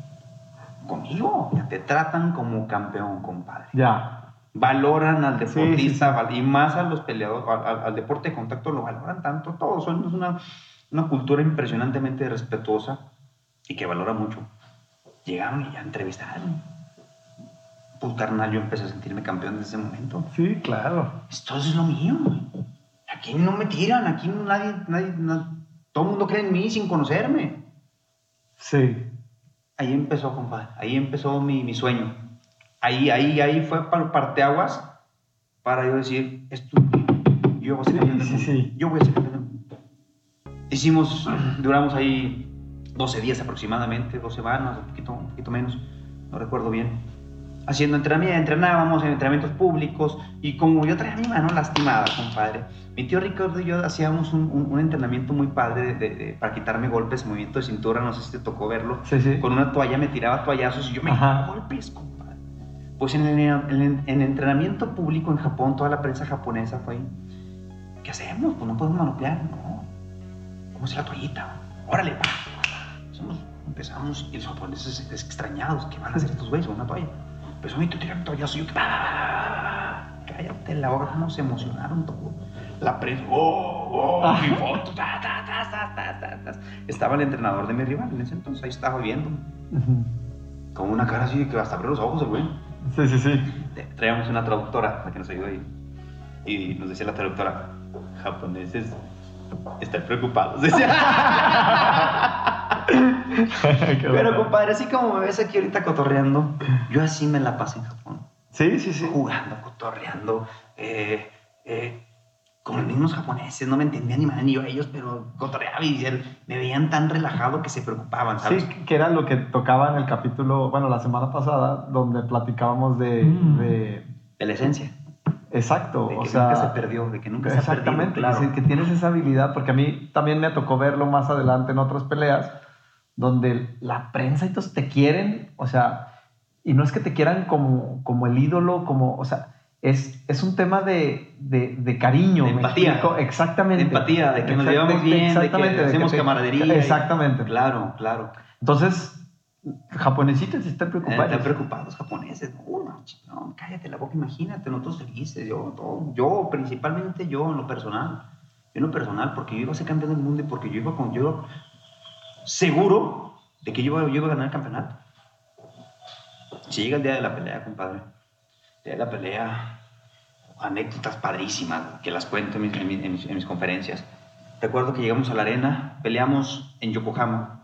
Conmigo. Ya te tratan como campeón, compadre. Ya. Valoran al Sí, sí, deportista val- y más a los peleadores, al, al- deporte de contacto lo valoran tanto. Todos son una, una cultura impresionantemente respetuosa y que valora mucho. Llegaron y ya entrevistaron. Pues carnal, yo empecé a sentirme campeón desde ese momento. Sí, claro. Esto es lo mío. Aquí no me tiran, aquí nadie, nadie, na- todo el mundo cree en mí sin conocerme. Sí. Ahí empezó, compadre. Ahí empezó mi, mi sueño. Ahí, ahí, ahí fue par- parteaguas para yo decir, esto, yo voy a ser campeón sí, sí. Yo voy a ser campeón. Hicimos, duramos ahí 12 días aproximadamente, dos semanas, un poquito, un poquito menos, no recuerdo bien. Haciendo entrenamiento, entrenábamos en entrenamientos públicos y como yo traía mi mano lastimada, compadre, mi tío Ricardo y yo hacíamos un, un- un entrenamiento muy padre de- de- de- para quitarme golpes, movimiento de cintura, no sé si te tocó verlo Sí, sí. con una toalla me tiraba toallazos y yo me Ajá. quitaba golpes, compadre. Pues en el, en, en entrenamiento público en Japón, toda la prensa japonesa fue. ¿Qué hacemos? Pues no podemos manopear, no. ¿Cómo es la toallita? Órale, pa. Somos- empezamos y los japoneses extrañados, ¿qué van a hacer estos güeyes con una toalla? Empezó a tirar toallazo y yo, cállate la boca, nos emocionaron todo. La prensa, ¡oh, oh! Mi foto, ta, ta, ta, ta, ta, ta, ta. Estaba el entrenador de mi rival en ese entonces, ahí estaba viendo. Con una cara así que hasta abrió los ojos el güey. Sí, sí, sí. Traíamos una traductora, la que nos ayudó ahí. Y nos decía la traductora, japoneses están preocupados. Pero compadre, así como me ves aquí ahorita cotorreando, yo así me la pasé en Japón. Sí, sí, sí. Jugando, cotorreando, eh, eh, con los mismos japoneses. No me entendían ni madre ni yo a ellos, pero cotorreaba y él- me veían tan relajado que se preocupaban, ¿sabes? Sí, que era lo que tocaba en el capítulo, bueno, la semana pasada, donde platicábamos de... Mm. de- De la esencia. exacto, De o que sea... nunca se perdió, de que nunca se ha perdido. Exactamente, Claro. sí, que tienes esa habilidad, porque a mí también me tocó verlo más adelante en otras peleas, donde la prensa y todos te quieren, o sea, y no es que te quieran como, como el ídolo, como, o sea, es, es un tema de, de, de cariño. De ¿me empatía. explico? Exactamente. De empatía, de que nos llevamos bien, de que hacemos te- camaradería. Exactamente. Claro, claro. Entonces, Japonesitos sí están Eh, preocupados. Están preocupados japoneses. No, no, ch- no, cállate la boca, imagínate, nosotros felices, yo, todo, yo, principalmente yo en lo personal. Yo en lo personal, porque yo iba a ser campeón del mundo y porque yo iba con, yo seguro de que yo iba, yo iba a ganar el campeonato. Si llega el día de la pelea, compadre, de la pelea, anécdotas padrísimas que las cuento en mis, en mis- en mis- en mis conferencias. Recuerdo que llegamos a la arena, peleamos en Yokohama,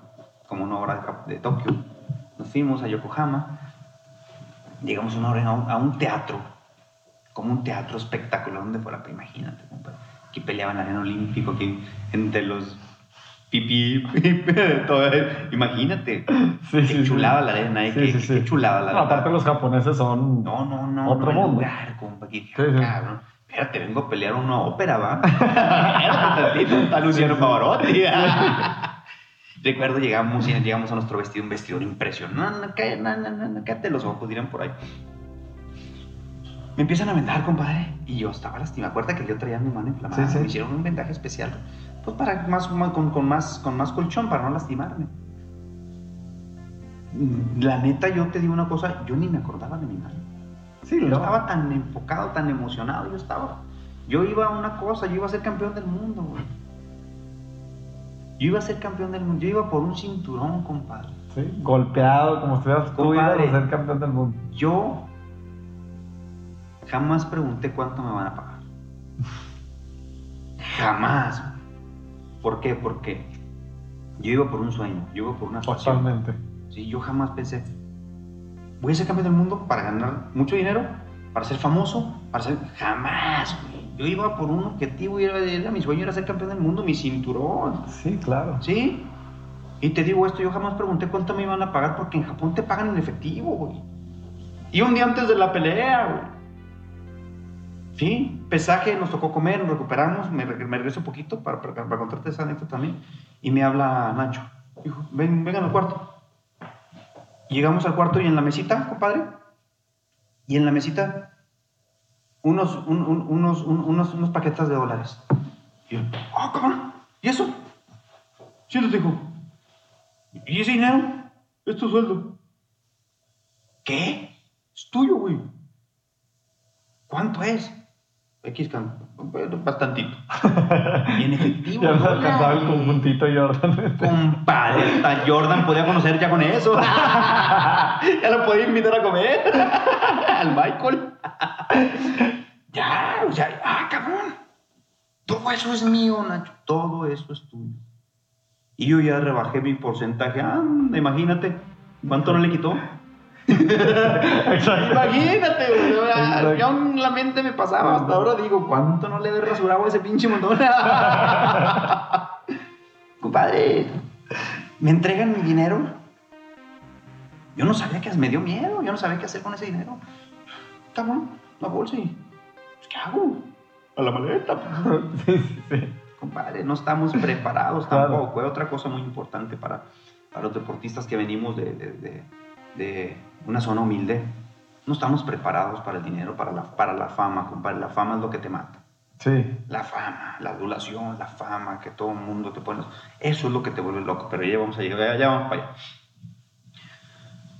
como una hora de, Tokio. Nos fuimos a Yokohama, llegamos una hora a un, teatro, como un teatro espectacular, donde fuera, imagínate. Aquí peleaban en la arena olímpico, aquí entre los pipí, todo, imagínate. Sí, qué sí, sí. chulada la arena, eh, qué, qué- qué chulada la No, aparte los japoneses son... No, no, no. Otro no, el mundo. lugar, compa, cabrón. Espérate, vengo a pelear una ópera, ¿va? Está Luciano Pavarotti. Recuerdo, llegamos, y llegamos a nuestro vestido, un vestidor impresionante. No, no, no, no, no, cállate los ojos, dirán por ahí. Me empiezan a vendar, compadre, y yo estaba lastimado. Acuérdate que yo traía mi mano inflamada. Me hicieron un vendaje especial, pues para más, con, con más, con más colchón, para no lastimarme. La neta, yo te digo una cosa, yo ni me acordaba de mi. Sí, Yo no. estaba tan enfocado, tan emocionado, yo estaba. Yo iba a una cosa, yo iba a ser campeón del mundo, güey. Yo iba a ser campeón del mundo, yo iba por un cinturón, compadre. Sí, golpeado, como estuvieras tú ibas a ser campeón del mundo. Yo jamás pregunté cuánto me van a pagar. Jamás. ¿Por qué? Porque yo iba por un sueño, yo iba por una pasión. Totalmente. Sí, yo jamás pensé, voy a ser campeón del mundo para ganar mucho dinero, para ser famoso, para ser... Jamás, güey. Yo iba por un objetivo y era, era mi sueño era ser campeón del mundo, mi cinturón. Sí, claro. ¿Sí? Y te digo esto, yo jamás pregunté cuánto me iban a pagar porque en Japón te pagan en efectivo, güey. Y un día antes de la pelea, güey. Sí, pesaje, nos tocó comer, nos recuperamos, me, me regreso un poquito para, para, para contarte esa anécdota también. Y me habla Nacho. Dijo, ven, vengan al cuarto. Llegamos al cuarto y en la mesita, compadre. Y en la mesita, unos, un- un- unos, un- unos, unos paquetes de dólares. Y yo, ah, cabrón, ¿y eso? Sí, les dijo. ¿Y ese dinero? Es sueldo. ¿Qué? Es tuyo, güey. ¿Cuánto es? X, can- bueno, bastantito. Y en efectivo. Ya nos alcanzaba el conjuntito Jordan. Compadre, hasta Jordan podía conocer ya con eso. ya lo podía invitar a comer. Al Michael. ya, o sea, ah, cabrón. Todo eso es mío, Nacho. Todo eso es tuyo. Y yo ya rebajé mi porcentaje. Ah, imagínate. ¿Cuánto no le quitó? Exacto. Imagínate, güey. o sea. Yo en la mente me pasaba. Hasta ahora digo, ¿cuánto no le he rasurado a ese pinche montón? Compadre, me entregan mi dinero. Yo no sabía qué me dio miedo. Yo no sabía qué hacer con ese dinero. Cabrón, la bolsa y. pues, ¿Qué hago? A la maleta. Sí, sí, sí. Compadre, no estamos preparados Claro. tampoco. Es otra cosa muy importante para, para los deportistas que venimos de, de- de- de una zona humilde. No estamos preparados para el dinero, para la, para la fama, compadre. La fama es lo que te mata. Sí. La fama, la adulación, la fama, que todo el mundo te pone. Eso es lo que te vuelve loco. Pero ya vamos a llegar, ya vamos para allá.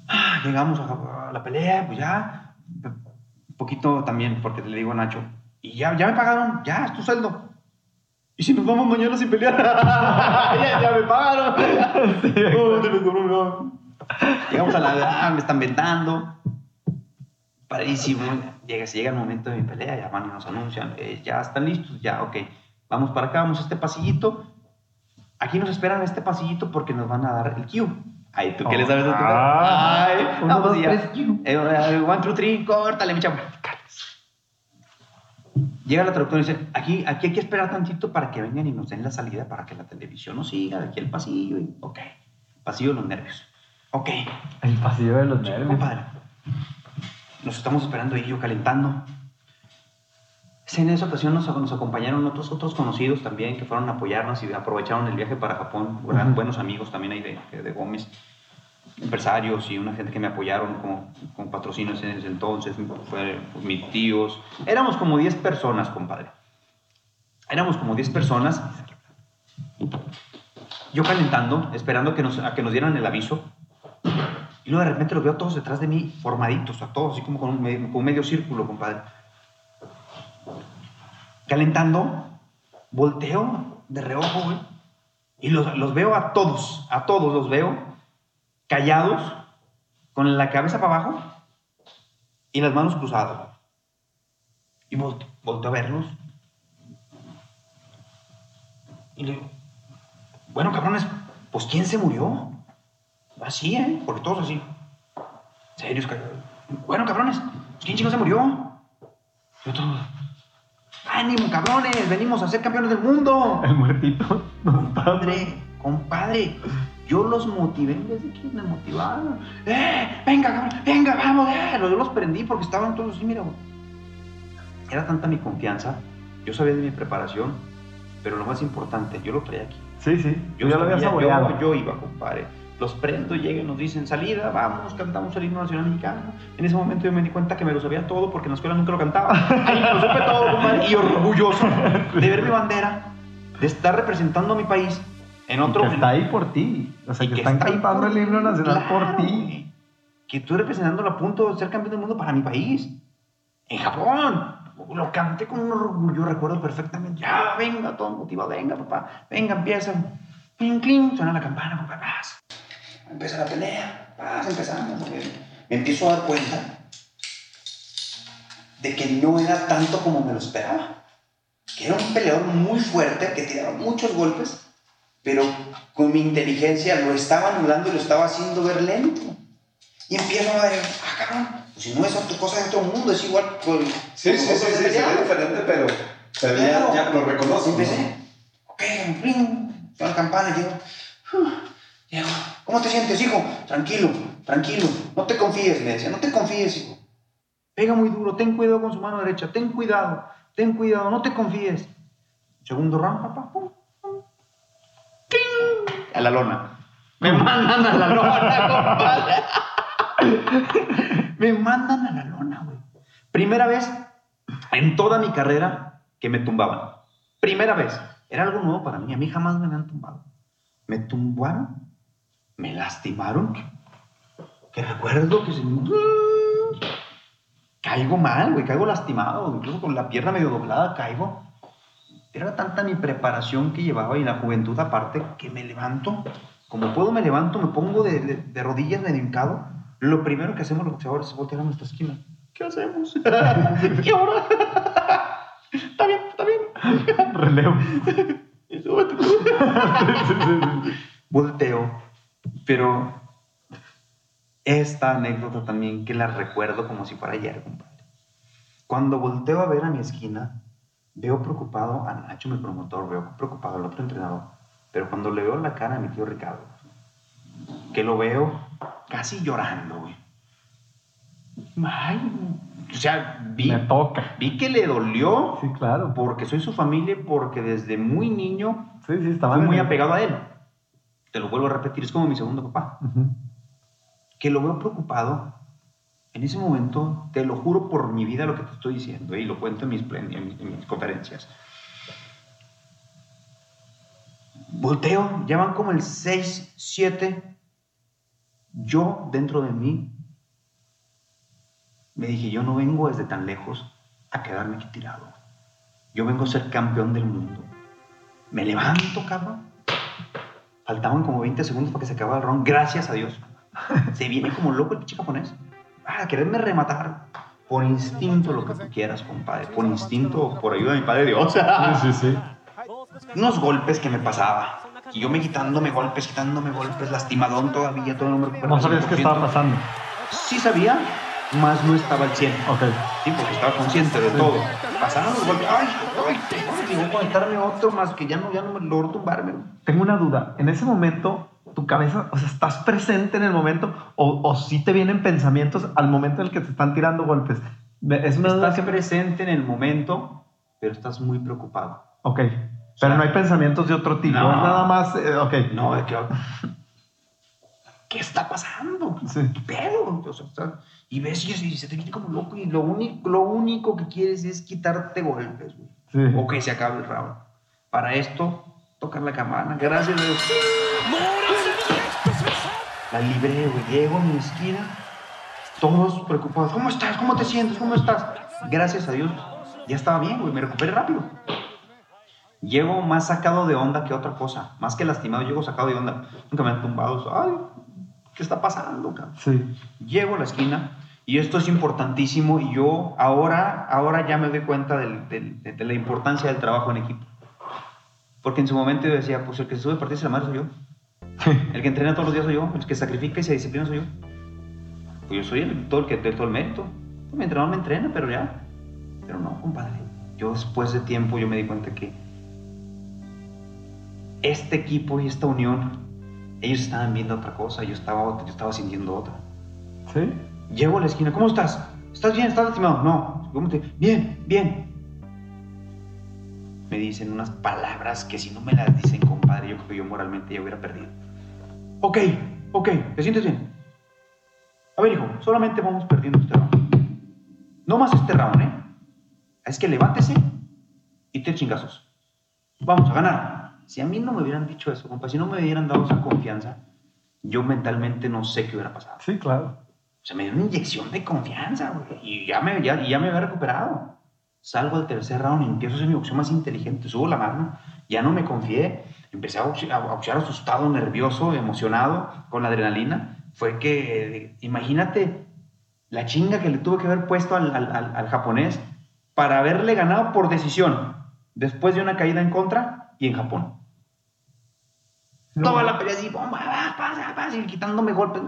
Ah, Llegamos a, a la pelea, pues ya. Un poquito también, porque le digo a Nacho, y ya, ya me pagaron, ya es tu sueldo. ¿Y si nos vamos mañana sin pelear? ya, ya me pagaron. Oh, Llegamos a la. Ah, me están vendando. Parísimo. Llega, se llega el momento de mi pelea, ya van y nos anuncian, eh, ya están listos, ya, ok. Vamos para acá, vamos a este pasillito. Aquí nos esperan este pasillito porque nos van a dar el cue. Ay, ¿tú qué le sabes a tu Ah. Ay, Uno, no, pues dos, tres. Eh, eh, one, two, three, córtale, mi chavo. Llega la traductora y dice, aquí, aquí hay que esperar tantito para que vengan y nos den la salida para que la televisión nos siga, de aquí el pasillo. Y, ok, pasillo de los nervios. Ok, El pasillo de los nervios. compadre. Nos estamos esperando ahí, yo calentando. En esa ocasión nos, nos acompañaron otros, otros conocidos también que fueron a apoyarnos y aprovecharon el viaje para Japón. Eran Ujú. buenos amigos también ahí de, de Gómez, empresarios y una gente que me apoyaron como, con patrocinios en ese entonces. Fue, pues, mis tíos. Éramos como 10 personas, compadre. Éramos como 10 personas. Yo calentando, esperando que nos, a que nos dieran el aviso. Y luego de repente los veo todos detrás de mí, formaditos, a todos, así como con un medio, círculo, compadre. Calentando, volteo de reojo, güey. Y los, los veo a todos, a todos los veo callados, con la cabeza para abajo y las manos cruzadas. Y volteo a verlos. Y le digo, bueno, cabrones, pues ¿quién se murió? Así, ¿eh? Porque todos así. Serios. Bueno, cabrones, ¿quién chico se murió? Y otros, ánimo, cabrones, venimos a ser campeones del mundo. El muertito. Compadre, compadre, yo los motivé en vez de que me motivaron. ¡Eh! ¡Venga, cabrón! ¡Venga, vamos! Eh! Yo los prendí porque estaban todos así, mira. Era tanta mi confianza, yo sabía de mi preparación, pero lo más importante, yo lo traía aquí. Sí, sí. Yo, ya lo había saboreado. yo, yo iba, compadre. Los prendo, llegan, nos dicen salida, vamos, cantamos el himno nacional mexicano. En ese momento yo me di cuenta que me lo sabía todo porque en la escuela nunca lo cantaba. Ahí lo supe todo, compadre, y orgulloso de ver mi bandera, de estar representando a mi país en Y otro. que está ahí por ti. O sea, que, que están cantando el himno nacional por ti. Que estoy representándolo a punto de ser campeón del mundo para mi país. En Japón. Lo canté con un orgullo, recuerdo perfectamente. Ya, venga, todo motivado, venga, papá. Venga, empieza. Clink, clink, suena la campana, papá. Empieza la pelea, paz, empezamos. güey. Me empiezo a dar cuenta de que no era tanto como me lo esperaba. Que era un peleador muy fuerte, que tiraba muchos golpes, pero con mi inteligencia lo estaba anulando y lo estaba haciendo ver lento. Y empiezo a ver, ah, cabrón, pues si no es otra cosa de otro mundo, es igual con. Sí, con sí, sí, se ve diferente, pero, pero ya, Claro. ya lo reconoces. ¿no? Empecé, ok, ring, la campana, llego. Llego, ¿cómo te sientes, hijo? Tranquilo, tranquilo, no te confíes, me decía, no te confíes, hijo. Pega muy duro, ten cuidado con su mano derecha, ten cuidado, ten cuidado, no te confíes. Segundo round, papá, pum, pum, ¡ting! a la lona. Me mandan a la lona, compadre. Me mandan a la lona, güey. Primera vez en toda mi carrera que me tumbaban. Primera vez. Era algo nuevo para mí. A mí jamás me habían tumbado. Me tumbaron, me lastimaron. Que recuerdo que se... Caigo mal, güey. Caigo lastimado. Incluso con la pierna medio doblada caigo. Era tanta mi preparación que llevaba y la juventud aparte que me levanto. Como puedo, me levanto, me pongo de, de- de rodillas medio hincado. Lo primero que hacemos los boxeadores es voltear a nuestra esquina. ¿Qué hacemos? ¿Y ahora? está bien, está bien. Relevo. Volteo. Pero esta anécdota también que la recuerdo como si fuera ayer, compadre. Cuando volteo a ver a mi esquina, veo preocupado a Nacho, mi promotor, veo preocupado al otro entrenador. Pero cuando le veo la cara a mi tío Ricardo, que lo veo casi llorando, güey. Ay, o sea, vi, Me toca. vi que le dolió Sí, claro. porque soy su familia, porque desde muy niño Sí, sí, estaba fui muy apegado a él. Te lo vuelvo a repetir, es como mi segundo papá. Que lo veo preocupado. En ese momento, te lo juro por mi vida lo que te estoy diciendo, y lo cuento en mis, en mis- en mis conferencias. Volteo, ya van como el 6, 7. Yo, dentro de mí, me dije, yo no vengo desde tan lejos a quedarme aquí tirado. Yo vengo a ser campeón del mundo. Me levanto, cabrón. Faltaban como 20 segundos para que se acabara el round. Gracias a Dios. Se viene como loco el pinche japonés. Ah, quererme rematar. Por instinto, lo que tú quieras, compadre. Por instinto, por ayuda de mi padre Dios. Sí, sí, sí. Unos golpes que me pasaba. Y yo me quitándome golpes, quitándome golpes, lastimadón todavía, todo me recuperaba No sabías qué 100%. estaba pasando. Sí sabía, más no estaba al 100. Ok. Sí, porque estaba consciente de todo. Pasaron los golpes. Ay, ay, llegó a conectarme otro más que ya no, ya no me logró tumbarme. Tengo una duda. En ese momento, tu cabeza, o sea, ¿estás presente en el momento o, o sí te vienen pensamientos al momento en el que te están tirando golpes? Es una Estás que... presente en el momento, pero estás muy preocupado. Ok. Pero no hay pensamientos de otro tipo. No. Es nada más... eh, ok. No, de que. ¿Qué está pasando? Sí. ¿Qué pedo? O sea, está- y ves y, se te viene como loco y lo único, lo único que quieres es quitarte golpes, güey. Sí. O que se acabe el round. Para esto, tocar la campana. Gracias a Dios. La libré, güey. Llego a mi esquina, todos preocupados. ¿Cómo estás? ¿Cómo te sientes? ¿Cómo estás? Gracias a Dios, ya estaba bien, güey. Me recuperé rápido. Llego más sacado de onda que otra cosa. Más que lastimado, llego sacado de onda. Nunca me han tumbado. Ay, ¿qué está pasando, cabrón? Sí. Llego a la esquina y esto es importantísimo y yo ahora, ahora ya me doy cuenta del- del- de, de la importancia del trabajo en equipo. Porque en su momento yo decía, pues el que se sube a partirse la madre soy yo. El que entrena todos los días soy yo. El que sacrifica y se disciplina soy yo. Pues yo soy el, todo el que tiene todo el mérito. Pues mi entrenador me entrena, pero ya. Pero no, compadre. Yo después de tiempo yo me di cuenta que este equipo y esta unión, ellos estaban viendo otra cosa, yo estaba, otra- yo estaba sintiendo otra. ¿Sí? Llego a la esquina, ¿cómo estás? ¿Estás bien? ¿Estás lastimado? No. ¿Cómo te...? Bien, bien. Me dicen unas palabras que si no me las dicen, compadre, yo creo que yo moralmente ya hubiera perdido. Ok, ok, ¿te sientes bien? A ver, hijo, solamente vamos perdiendo este round. No más este round, ¿eh? Es que levántese y te chingazos. Vamos a ganar. Si a mí no me hubieran dicho eso, compa, si no me hubieran dado esa confianza, yo mentalmente no sé qué hubiera pasado. Sí, claro. O sea, me dio una inyección de confianza, güey. Y ya me, ya, ya me había recuperado. Salgo del tercer round y empiezo a hacer mi boxeo más inteligente. Subo la mano, ya no me confié. Empecé a boxear, a boxear asustado, nervioso, emocionado, con la adrenalina. Fue que, imagínate la chinga que le tuve que haber puesto al, al- al- al japonés para haberle ganado por decisión después de una caída en contra y en Japón. No. Toda la pelea así, bomba, va, pasa, pasa, y quitándome golpes.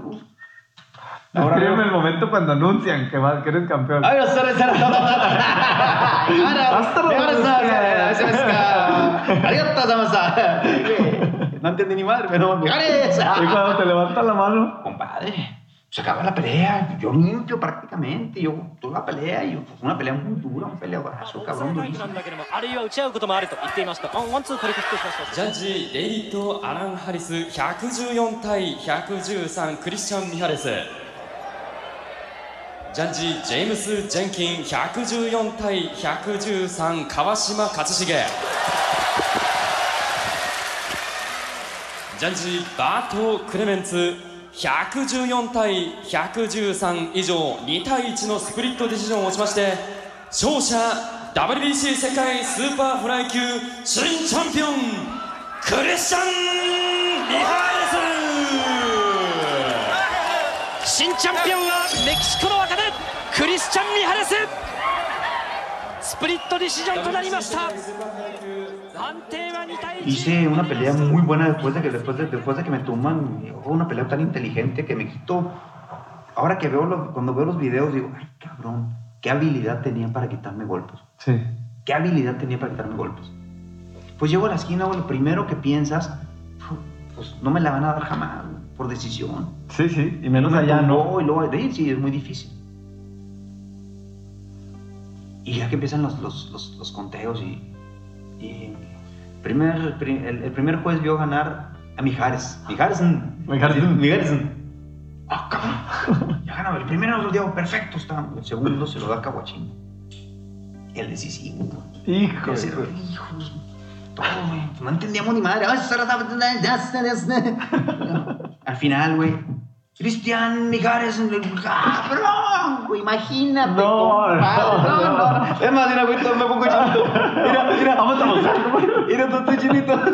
Ahora viene el momento cuando anuncian que, va, que eres campeón. Ay, sorry, sorry, sorry. Hasta luego. No entendí ni madre, pero me Y cuando te levanta la mano, compadre. Se acaba la pelea. Yo limpio prácticamente. Yo toda la pelea. Y fue una pelea muy dura, un peleadorazo, タ cabrón. イプなんだけどもあるいは打ち合うこともあると言っていましたワンワンツー取り切ってしましたジャッジレイト・アラン・ハリス114対113クリスチャン・ミハレスジャッジジェームス・ジェンキン114対113川島勝重ジャッジバート・クレメンツ114対113以上2対1のスプリットディシジョンを持ちまして勝者 WBC 世界スーパーフライ級新チャンピオンクリスチャン・ミハレス。新チャンピオンはメキシコの若手クリスチャン・ミハレス。スプリットディシジョンとなりました。Hice una pelea muy buena después de que, después de, después de que me. Fue una pelea tan inteligente que me quitó. Ahora que veo, lo- cuando veo los videos, digo, ay, cabrón, qué habilidad tenía para quitarme golpes. sí. ¿Qué habilidad tenía para quitarme golpes? Pues llego a la esquina, lo primero que piensas, pues no me la van a dar jamás, por decisión. Sí, sí. Y menos Me allá, ¿no? Y luego de sí, es muy difícil. Y ya que empiezan los, los, los, los conteos y... y primer, pri- el, el primer juez vio ganar a Mijares. Mijaresen. Mijaresen. Mijaresen. Ah, cabrón. Ya ganaba. El primero lo dio perfecto. Está. El segundo se lo da a Caguachín. El decisivo. Hijo. Ese, hijos, todo, güey. No entendíamos ni madre. Al final, güey. Cristian Mijares, cabrón, güey, imagínate. No, compadre. no, no. Es más, mira, güey, me pongo chinito. Mira, mira. Vamos a boxear. Mira, tú estoy chinito.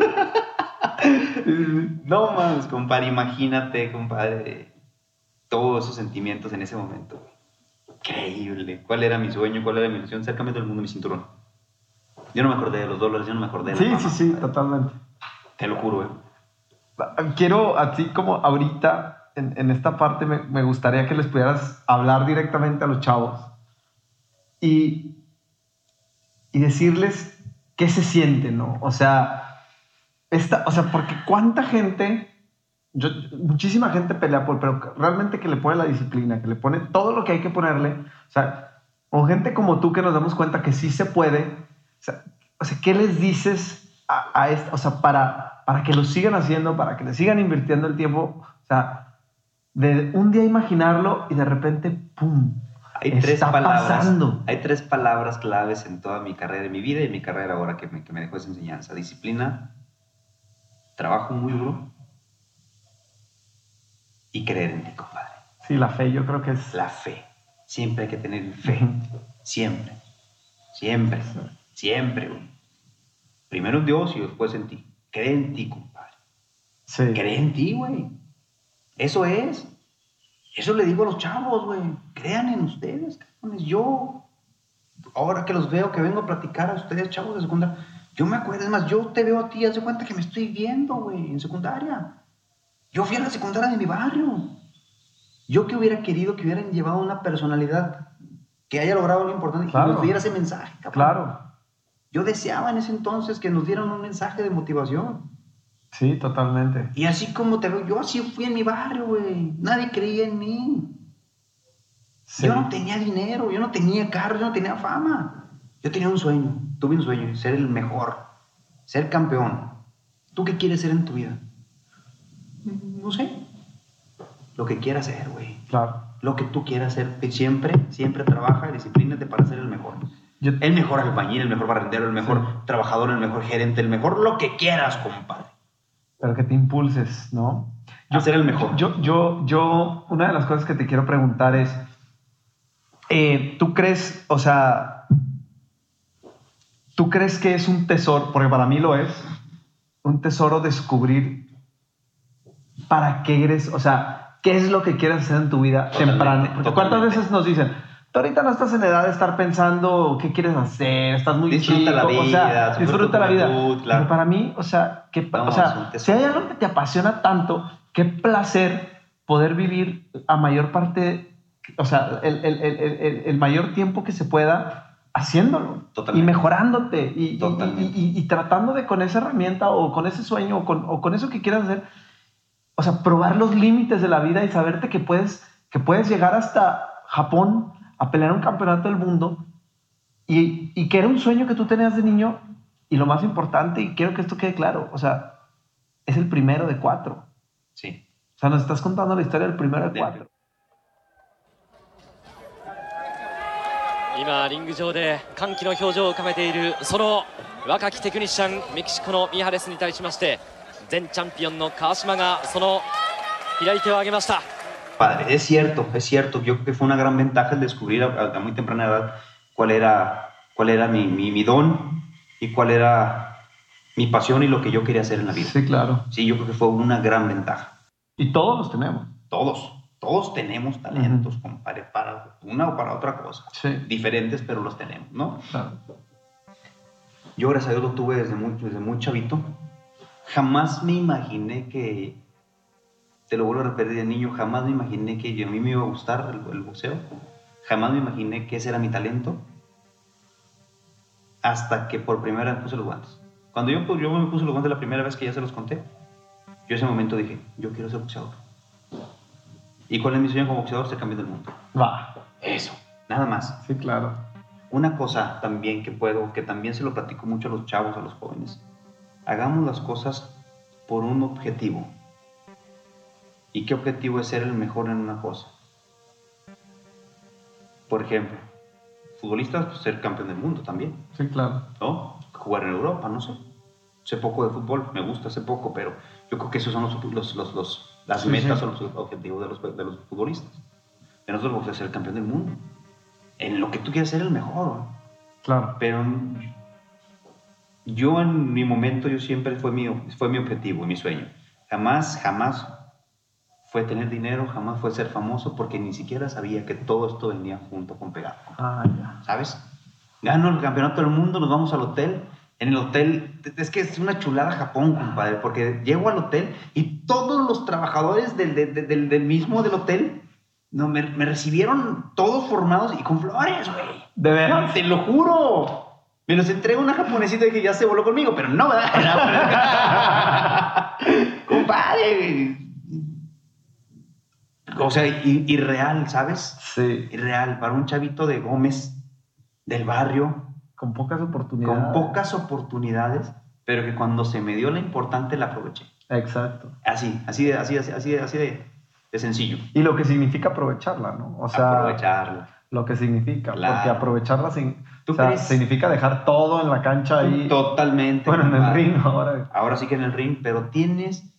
No mames, compadre, imagínate, compadre, todos esos sentimientos en ese momento. güey. Increíble. ¿Cuál era mi sueño? ¿Cuál era mi ilusión? Cercame todo el mundo mi cinturón. Yo no me acordé de los dólares, yo no me acordé de la Sí, sí, sí, compadre. totalmente. Te lo juro, eh. Quiero, así como ahorita, en, esta parte, me, me gustaría que les pudieras hablar directamente a los chavos y, y decirles qué se siente, ¿no? O sea, esta, o sea, porque cuánta gente, yo- muchísima gente pelea por, pero realmente que le pone la disciplina, que le pone todo lo que hay que ponerle, o sea, con gente como tú que nos damos cuenta que sí se puede, o sea, ¿qué les dices a, a esta, o sea, para, para que lo sigan haciendo, para que le sigan invirtiendo el tiempo, o sea, de un día imaginarlo y de repente, ¡pum! Hay tres Está palabras. pasando. Hay tres palabras claves en toda mi carrera, en mi vida y en mi carrera ahora que me, que me dejó esa enseñanza. Disciplina, trabajo muy duro y creer en ti, compadre. Sí, la fe yo creo que es... La fe. Siempre hay que tener fe. Siempre. Siempre. Siempre, güey. Primero en Dios y después en ti. Cree en ti, compadre. Sí. Cree en ti, güey. Eso es. Eso le digo a los chavos, güey. Crean en ustedes, cabrones. Yo, ahora que los veo, que vengo a platicar a ustedes, chavos de secundaria, yo me acuerdo, es más, yo te veo a ti, haz de cuenta que me estoy viendo, güey, en secundaria. Yo fui a la secundaria de mi barrio. Yo que hubiera querido que hubieran llevado una personalidad que haya logrado lo importante y Claro. nos diera ese mensaje, cabrón. Claro. Yo deseaba en ese entonces que nos dieran un mensaje de motivación. Sí, totalmente. Y así como te veo, yo así fui en mi barrio, güey. Nadie creía en mí. Sí. Yo no tenía dinero, yo no tenía carro, yo no tenía fama. Yo tenía un sueño, tuve un sueño, ser el mejor, ser campeón. ¿Tú qué quieres ser en tu vida? No sé. Lo que quieras ser, güey. Claro. Lo que tú quieras ser. Siempre, siempre trabaja y disciplínate para ser el mejor. Yo- El mejor albañil, el mejor barrendero, el mejor Sí. trabajador, el mejor gerente, el mejor lo que quieras, compadre. Pero que te impulses, ¿no? A ser el mejor. Yo, yo, yo, una de las cosas que te quiero preguntar es, eh, ¿tú crees, o sea, tú crees que es un tesoro, porque para mí lo es, un tesoro descubrir para qué eres, o sea, qué es lo que quieres hacer en tu vida temprano? ¿Cuántas veces nos dicen, tú ahorita no estás en edad de estar pensando qué quieres hacer, estás muy Disfruta chico, la o sea, vida, disfruta la vida. claro. Pero para mí, o sea, que, No, o sea, si hay algo que te apasiona tanto, qué placer poder vivir a mayor parte, o sea, el, el- el- el- el mayor tiempo que se pueda haciéndolo Totalmente. y mejorándote y, y- Totalmente. y- y- y tratando de con esa herramienta o con ese sueño o con, o con eso que quieras hacer, o sea, probar los límites de la vida y saberte que puedes, que puedes llegar hasta Japón a pelear un campeonato del mundo y, y que era un sueño que tú tenías de niño y lo más importante, y quiero que esto quede claro, o sea, es el primero de cuatro. Sí. O sea, nos estás contando la historia del primero de De- cuatro. 今リング上で歓喜の表情を浮かべているその若きテクニシャンメキシコのミハレスに対しまして前チャンピオンの川島がその左手を挙げました Padre, es cierto, es cierto. Yo creo que fue una gran ventaja el descubrir a, a muy temprana edad cuál era, cuál era mi, mi, mi don y cuál era mi pasión y lo que yo quería hacer en la vida. Sí, claro. Sí, yo creo que fue una gran ventaja. Y todos los tenemos. Todos, todos tenemos talentos, compadre, para una o para otra cosa. Sí. Diferentes, pero los tenemos, ¿no? Claro. Yo, gracias a Dios, lo tuve desde muy, desde muy chavito. Jamás me imaginé que, te lo vuelvo a repetir de niño, jamás me imaginé que yo- a mí me iba a gustar el, el boxeo. Jamás me imaginé que ese era mi talento. Hasta que por primera vez puse los guantes. Cuando yo, me puse los guantes la primera vez que ya se los conté, yo ese momento dije, yo quiero ser boxeador. ¿Y cuál es mi sueño como boxeador? Ser campeón del mundo. Va. Eso, nada más. Sí, claro. Una cosa también que puedo, que también se lo platico mucho a los chavos, a los jóvenes. Hagamos las cosas por un objetivo. ¿Y qué objetivo es ser el mejor en una cosa? Por ejemplo, futbolistas, pues, ser campeón del mundo también, Sí, claro. ¿no? Jugar en Europa, no sé. Sé poco de fútbol, me gusta, sé poco, pero yo creo que esos son los, los- los- los- las Sí, metas sí. o los objetivos de los, de los futbolistas. De nosotros vamos a ser campeón del mundo. En lo que tú quieras ser el mejor. Claro. Pero yo en mi momento, yo siempre fue mi, fue mi objetivo y mi sueño. Jamás, jamás fue tener dinero, jamás fue ser famoso, porque ni siquiera sabía que todo esto venía junto con pegado. Ah, ya. ¿Sabes? Gano el campeonato del mundo, nos vamos al hotel. En el hotel, es que es una chulada Japón, compadre, porque llego al hotel y todos los trabajadores del, del- del- del mismo del hotel no, me, me recibieron todos formados y con flores, güey. De veras. Te lo juro. Me los entrega una japonesita que ya se voló conmigo, pero no, ¿verdad? Compadre. O sea, irreal, ¿sabes? Sí. Irreal. Para un chavito de Gómez, del barrio, Con pocas oportunidades. con pocas oportunidades, pero que cuando se me dio la importante la aproveché. Exacto. Así, así de, así, así, así de, así de, de sencillo. Y lo que significa aprovecharla, ¿no? O sea, Aprovecharla. lo que significa. Claro. Porque aprovecharla sin- ¿Tú o sea, crees? significa dejar todo en la cancha ahí. Totalmente. Bueno, en el compadre. ring ahora. Ahora sí que en el ring, pero tienes,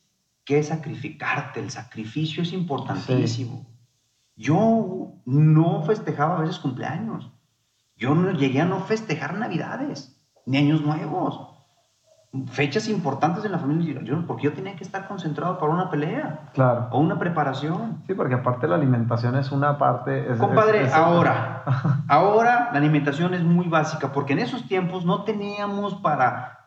que sacrificarte. El sacrificio es importantísimo. Yo no festejaba a veces cumpleaños. Yo no llegué a no festejar Navidades, ni Años Nuevos. Fechas importantes en la familia, yo, porque yo tenía que estar concentrado para una pelea Claro. o una preparación. Sí, porque aparte la alimentación es una parte... es- Compadre, es- es- ahora, ahora la alimentación es muy básica, porque en esos tiempos no teníamos para,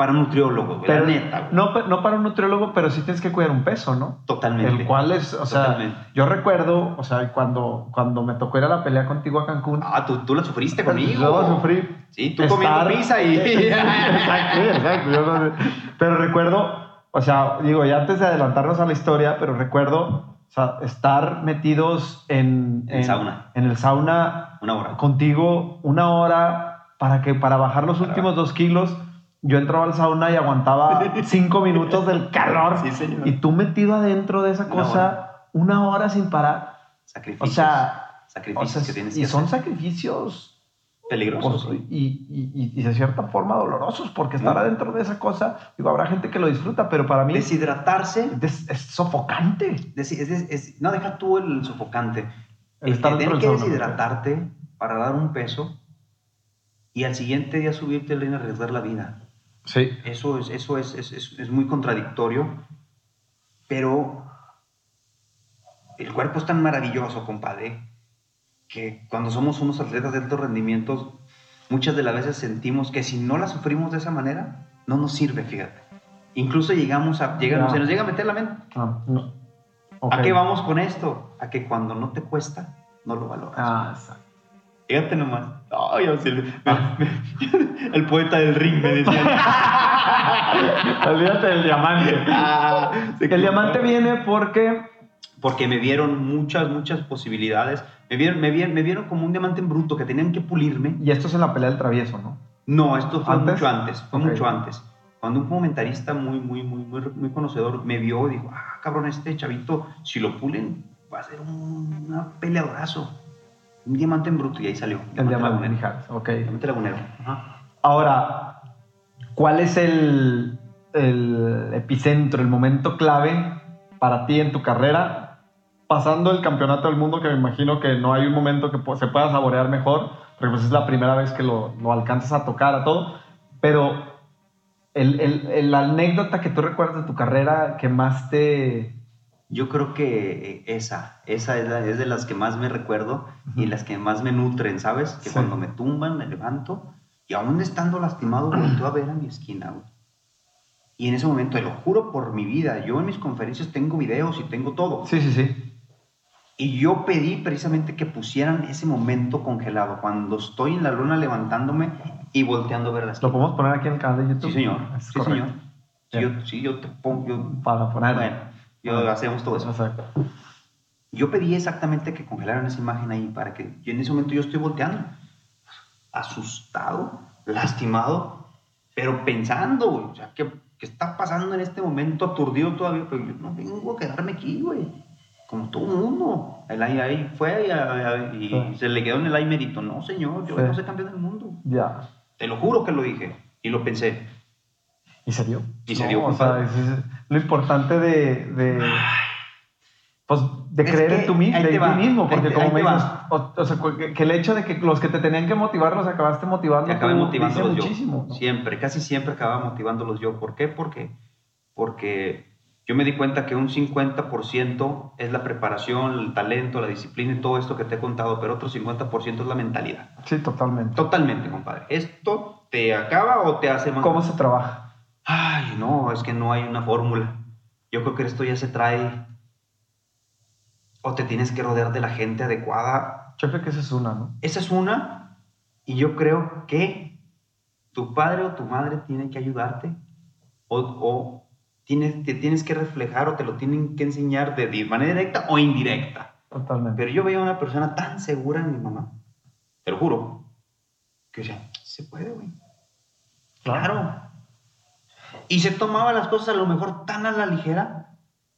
para nutriólogos, güey, Pero, la neta. güey. no, no para un nutriólogo, pero sí tienes que cuidar un peso, ¿no? Totalmente. El cual es, o sea, Totalmente. yo recuerdo, o sea, cuando, cuando me tocó ir a la pelea contigo a Cancún, Ah, tú, tú la sufriste conmigo. yo sufrí. Sí, tú comiendo pizza y... exacto, exacto. yo no sé. Pero recuerdo, o sea, digo, ya antes de adelantarnos a la historia, pero recuerdo, o sea, estar metidos en, En sauna. en el sauna Una hora. contigo una hora para que para bajar los últimos dos kilos. Yo entraba al sauna y aguantaba cinco minutos del calor. Sí, señor. Y tú metido adentro de esa Una cosa una hora sin parar. O Sacrificios. o sacrificios sea, que tienes y son sacrificios peligrosos. pues, y, y- y- y de cierta forma dolorosos, porque estar Muy. adentro de esa cosa, digo, habrá gente que lo disfruta, pero para mí es, Deshidratarse. es- es sofocante. es- es- es- no, deja tú el sofocante. El El estar tener que deshidratarte para dar un peso y al siguiente día subirte al a arriesgar la vida. Sí. Eso es, eso es, es, es- es muy contradictorio, pero el cuerpo es tan maravilloso, compadre, que cuando somos unos atletas de altos rendimientos, muchas de las veces sentimos que si no la sufrimos de esa manera, no nos sirve, fíjate. Incluso llegamos a, llegamos, Ya. se nos llega a meter la mente. Ah, no. ¿A qué vamos con esto? A que cuando no te cuesta, no lo valoras. Ah, exacto. Fíjate nomás. Ay, me- el poeta del ring me decía. Olvídate del diamante. Ah, El diamante viene porque Porque me vieron muchas, muchas posibilidades. Me vieron, me vieron, me vieron como un diamante en bruto que tenían que pulirme. y esto es en la pelea del travieso, ¿no? No, esto fue ¿Antes? mucho antes. Fue mucho antes. Cuando un comentarista muy, muy, muy, muy, muy conocedor me vio y dijo, ah, cabrón, este chavito, si lo pulen, va a ser un una peleadorazo. Un diamante en bruto. Y ahí salió. El diamante. Mijares, ok. Diamante lagunero. Ajá. Ahora, ¿cuál es el, el epicentro, el momento clave para ti en tu carrera? Pasando el campeonato del mundo, que me imagino que no hay un momento que se pueda saborear mejor, porque pues es la primera vez que lo, lo alcanzas a tocar a todo, pero el, el- el- la anécdota que tú recuerdas de tu carrera que más te... Yo creo que eh, esa, esa es, la- es de las que más me recuerdo y las que más me nutren, ¿sabes? Que Sí. cuando me tumban, me levanto y aún estando lastimado, volteo a ver a mi esquina, güey. Y en ese momento, te lo juro por mi vida, yo en mis conferencias tengo videos y tengo todo. Sí, sí, sí. Y yo pedí precisamente que pusieran ese momento congelado, cuando estoy en la luna levantándome y volteando a ver la ¿Lo esquina. podemos poner aquí en el canal de YouTube? Sí, señor. Es Sí, correcto. señor. Sí, yo, sí, yo te pongo... yo- Para poner... bueno, yo hacemos todo eso. Exacto. Yo pedí exactamente que congelaran esa imagen ahí para que yo en ese momento yo estoy volteando, asustado, lastimado, pero pensando, güey, o sea, ¿qué, qué está pasando en este momento aturdido todavía? Pero yo no vengo a quedarme aquí, güey, como todo el mundo. El ahí, ahí fue y, a- y Sí. se le quedó en el ahí mérito. No, señor, yo Sí. no soy campeón del mundo. Ya. Te lo juro que lo dije y lo pensé. Y se dio. Y se No, dio, O sea, lo importante de, de, pues, de Es creer en, mi- ahí de va, mismo. ahí Porque te- como me dices, o, o sea, que, el hecho de que los que te tenían que motivar los acabaste motivando. que acabé tú, motivándolos yo. muchísimo. ¿no? Siempre, casi siempre acababa motivándolos yo. ¿Por qué? Porque, porque yo me di cuenta que un 50% es la preparación, el talento, la disciplina y todo esto que te he contado, pero otro 50% es la mentalidad. Sí, totalmente. Totalmente, compadre. ¿Esto te acaba o te hace más? ¿Cómo se trabaja? Ay, no, es que no hay una fórmula. Yo creo que esto ya se trae. O te tienes que rodear de la gente adecuada Yo creo que esa es una, ¿no? esa es una, y yo creo que tu padre o tu madre tiene que ayudarte, o, o tienes, te tienes que reflejar o te lo tienen que enseñar de, de manera directa o indirecta. Totalmente. Pero yo veía a una persona tan segura en mi mamá, te lo juro, que decía, se puede, güey. Claro. Y se tomaba las cosas a lo mejor tan a la ligera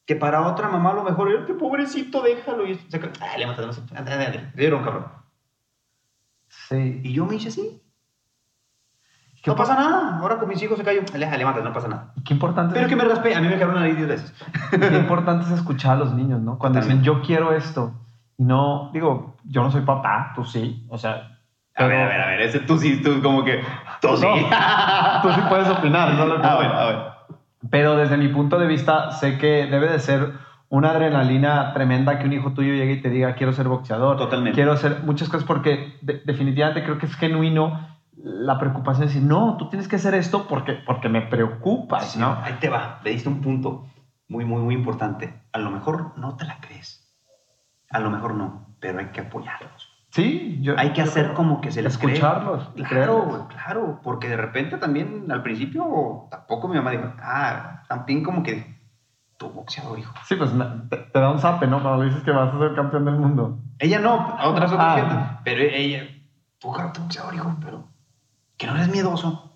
que para otra mamá a lo mejor, "Ay, qué pobrecito, déjalo. Y se, no sé, ándale, ándale, dieron, cabrón. Sí. Y yo me hice así. ¿Qué no pa- pasa nada. Ahora con mis hijos se cayó. Aleja, levántate, no pasa nada. Qué importante, Pero es, que me respete. A mí me quedaron una nariz 10 veces. qué importante es escuchar a los niños, ¿no? Cuando dicen, yo quiero esto. Y no, digo, yo no soy papá, tú sí. O sea, A ver, a ver, a ver. Ese tú sí, tú como que. Tú sí. No, tú sí puedes opinar, no lo que a ver, a ver. Pero desde mi punto de vista, sé que debe de ser una adrenalina tremenda que un hijo tuyo llegue y te diga, quiero ser boxeador. Totalmente. Quiero hacer muchas cosas porque de- definitivamente creo que es genuino la preocupación de decir, no, tú tienes que hacer esto porque, porque me preocupas, Sí, ¿no? Ahí te va, le diste un punto muy, muy, muy importante. A lo mejor no te la crees. A lo mejor no, pero hay que apoyarlos. Sí, yo, Hay que yo hacer como que se les cree. Escucharlos y Claro, claro, porque de repente también al principio tampoco mi mamá dijo, ah, también como que tu boxeador, hijo. Sí, pues te, te da un zape, ¿no? Cuando dices que vas a ser campeón del mundo. Ella no, otras otras Ah. gente, pero ella, tú tu boxeador, hijo, pero que no eres miedoso.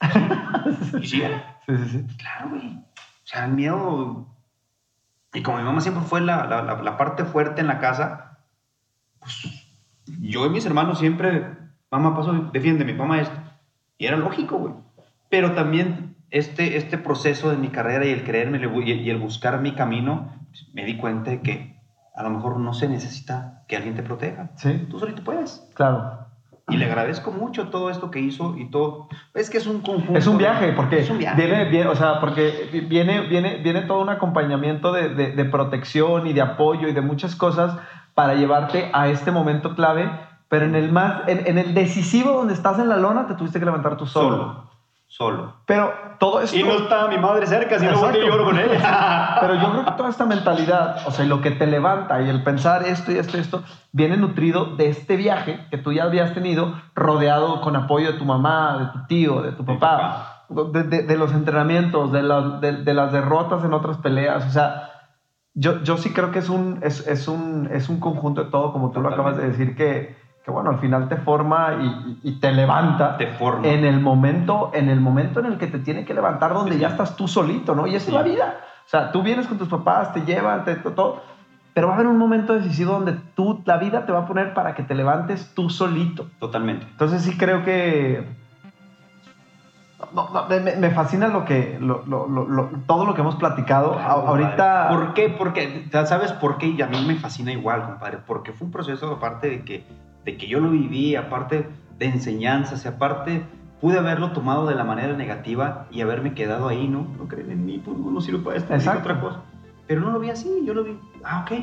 y sí, Sí, sí, sí. Claro, güey. O sea, el miedo. Y como mi mamá siempre fue la, la- la- la parte fuerte en la casa, pues yo y mis hermanos siempre, mamá, paso, defiéndeme, mamá, esto. Y era lógico, güey. Pero también este, este proceso de mi carrera y el creerme y el, buscar mi camino, pues, me di cuenta de que a lo mejor no se necesita que alguien te proteja. Sí, Tú solito puedes. claro. Y le agradezco mucho todo esto que hizo y todo. Es que es un conjunto. Es un viaje, porque Es un viaje. viene, viene, o sea, porque viene, viene, viene todo un acompañamiento de, de- de protección y de apoyo y de muchas cosas para llevarte a este momento clave, pero en el más, en, en el decisivo donde estás en la lona te tuviste que levantar tú solo. Solo. Solo. Pero todo esto... Y no está mi madre cerca, si no volteo y Exacto. lloro con ella. Pero yo creo que toda esta mentalidad, o sea, lo que te levanta y el pensar esto y esto y esto, viene nutrido de este viaje que tú ya habías tenido, rodeado con apoyo de tu mamá, de tu tío, de tu papá, de, de- de los entrenamientos, de- de las derrotas en otras peleas. O sea, yo, yo sí creo que es un, es, es un, es un conjunto de todo, como tú lo acabas de decir, que, que bueno, al final te forma y, y- y te levanta Te forma. en el momento en el momento en el que te tiene que levantar donde Sí. ya estás tú solito, ¿no? Y esa Sí. es la vida. O sea, tú vienes con tus papás, te llevan, te, to- todo, pero va a haber un momento decisivo donde tú, la vida te va a poner para que te levantes tú solito. Totalmente. Entonces sí creo que... no, no, me, me fascina lo que, lo- lo- lo- todo lo que hemos platicado. A- ahorita... ¿Por qué? Porque, ¿sabes por qué? Y a mí me fascina igual, compadre. Porque fue un proceso, aparte de que, de que yo lo viví, aparte de enseñanzas, y aparte pude haberlo tomado de la manera negativa y haberme quedado ahí, ¿no? No creen en mí, pues no, no sirve para esto, Exacto. otra cosa. Pero no lo vi así, yo lo vi, ah, ok,